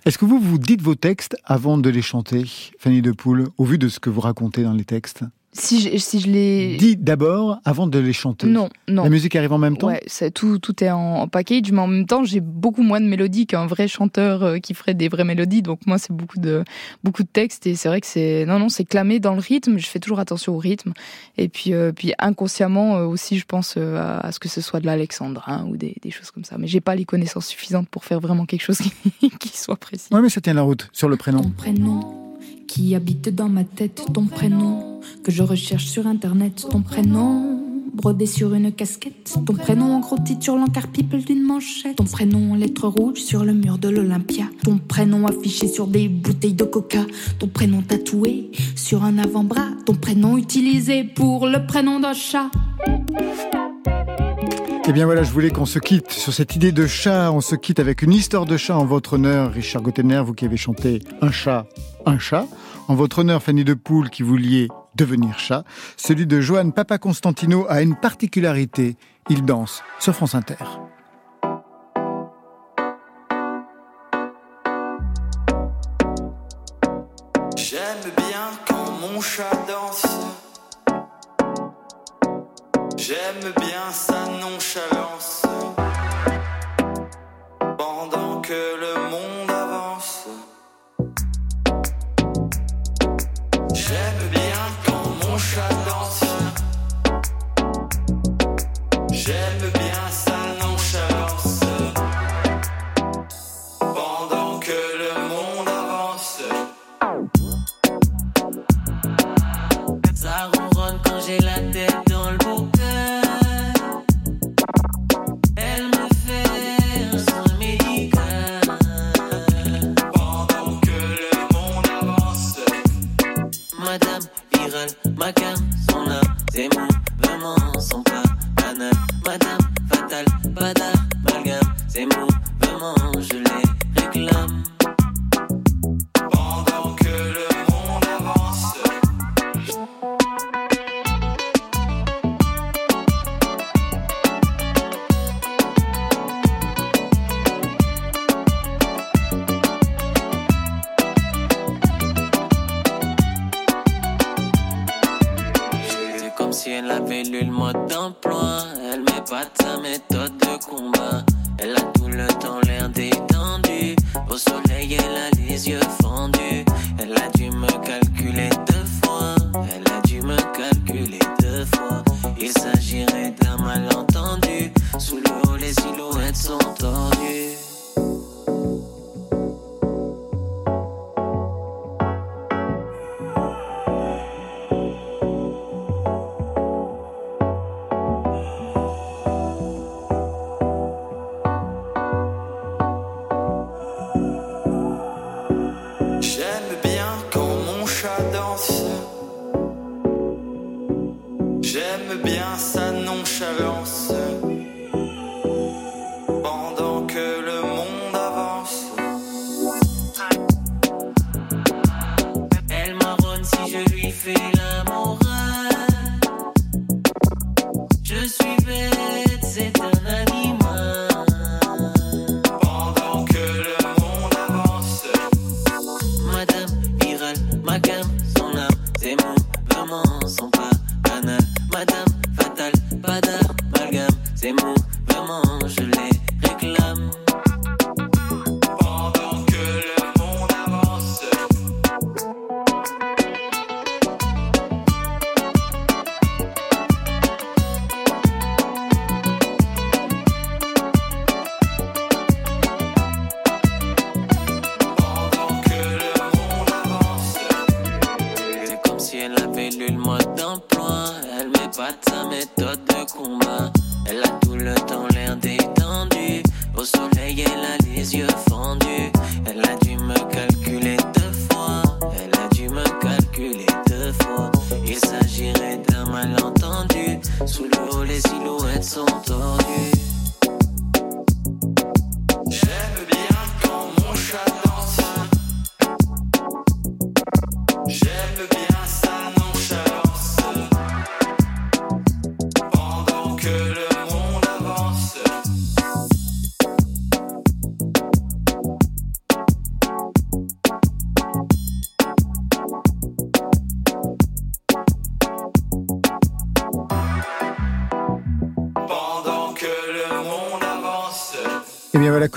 Est-ce que vous vous dites vos textes avant de les chanter, Fanny de Poule, au vu de ce que vous racontez dans les textes? Si je, si je les... Dites d'abord avant de les chanter. Non, non. La musique arrive en même temps? Ouais, tout, tout est en, en package, mais en même temps, j'ai beaucoup moins de mélodies qu'un vrai chanteur euh, qui ferait des vraies mélodies. Donc moi, c'est beaucoup de beaucoup de textes et c'est vrai que c'est non, non, c'est clamé dans le rythme. Je fais toujours attention au rythme et puis euh, puis inconsciemment euh, aussi, je pense euh, à, à ce que ce soit de l'alexandrin ou des, des choses comme ça. Mais j'ai pas les connaissances suffisantes pour faire vraiment quelque chose (laughs) qui, qui soit précis. Oui, mais ça tient la route sur le prénom. prénom qui habite dans ma tête, ton prénom que je recherche sur internet, ton prénom brodé sur une casquette. Ton prénom en gros titre sur l'encart d'une manchette. Ton prénom en lettres rouges sur le mur de l'Olympia. Ton prénom affiché sur des bouteilles de coca. Ton prénom tatoué sur un avant-bras. Ton prénom utilisé pour le prénom d'un chat. Eh bien voilà, je voulais qu'on se quitte sur cette idée de chat. On se quitte avec une histoire de chat en votre honneur, Richard Gottener, vous qui avez chanté Un chat, un chat. En votre honneur, Fanny de Poule, qui vouliez devenir chat. Celui de Johan Papa Constantino a une particularité. Il danse sur France Inter. J'aime bien quand mon chat danse. J'aime bien sa nonchalance. Pendant que le monde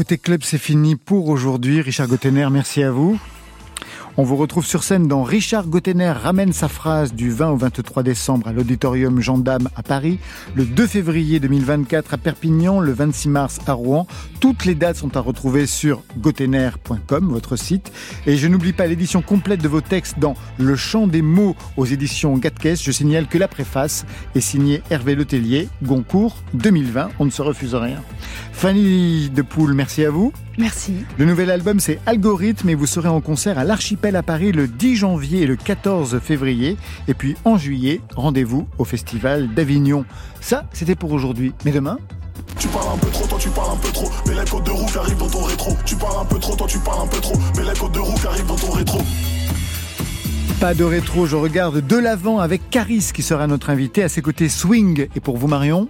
côté club, c'est fini pour aujourd'hui. Richard Gottener, merci à vous. On vous retrouve sur scène dans Richard Gottener ramène sa phrase du 20 au 23 décembre à l'auditorium Gendarme à Paris, le 2 février 2024 à Perpignan, le 26 mars à Rouen. Toutes les dates sont à retrouver sur gottener.com, votre site. Et je n'oublie pas l'édition complète de vos textes dans Le Chant des mots aux éditions Gatkes. Je signale que la préface est signée Hervé Letellier, Goncourt 2020. On ne se refuse rien. Fanny de Poule, merci à vous. Merci. Le nouvel album, c'est Algorithme et vous serez en concert à l'Archipel à Paris le 10 janvier et le 14 février. Et puis en juillet, rendez-vous au Festival d'Avignon. Ça, c'était pour aujourd'hui. Mais demain, Tu parles un peu trop, toi tu parles un peu trop. Mais côtes de roue qui arrivent dans ton rétro. Tu parles un peu trop, toi tu parles un peu trop. Mais côtes de roue qui arrivent dans ton rétro. pas de rétro, je regarde de l'avant avec Caris qui sera notre invité à ses côtés Swing. Et pour vous Marion?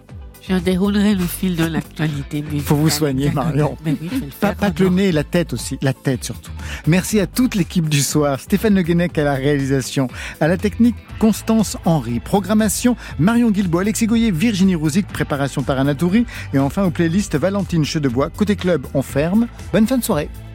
Je déroulerai le fil de l'actualité. Il faut vous soigner, Marion. (laughs) Mais oui, je vais le Pas, faire. pas que le nez, la tête aussi. La tête surtout. Merci à toute l'équipe du soir. Stéphane Le Guenec à la réalisation. À la technique, Constance Henry. Programmation, Marion Guilbault, Alexis Goyer, Virginie Rouzic. Préparation Taranatouri. Et enfin, aux playlists Valentine Chedebois. Côté club, on ferme. Bonne fin de soirée.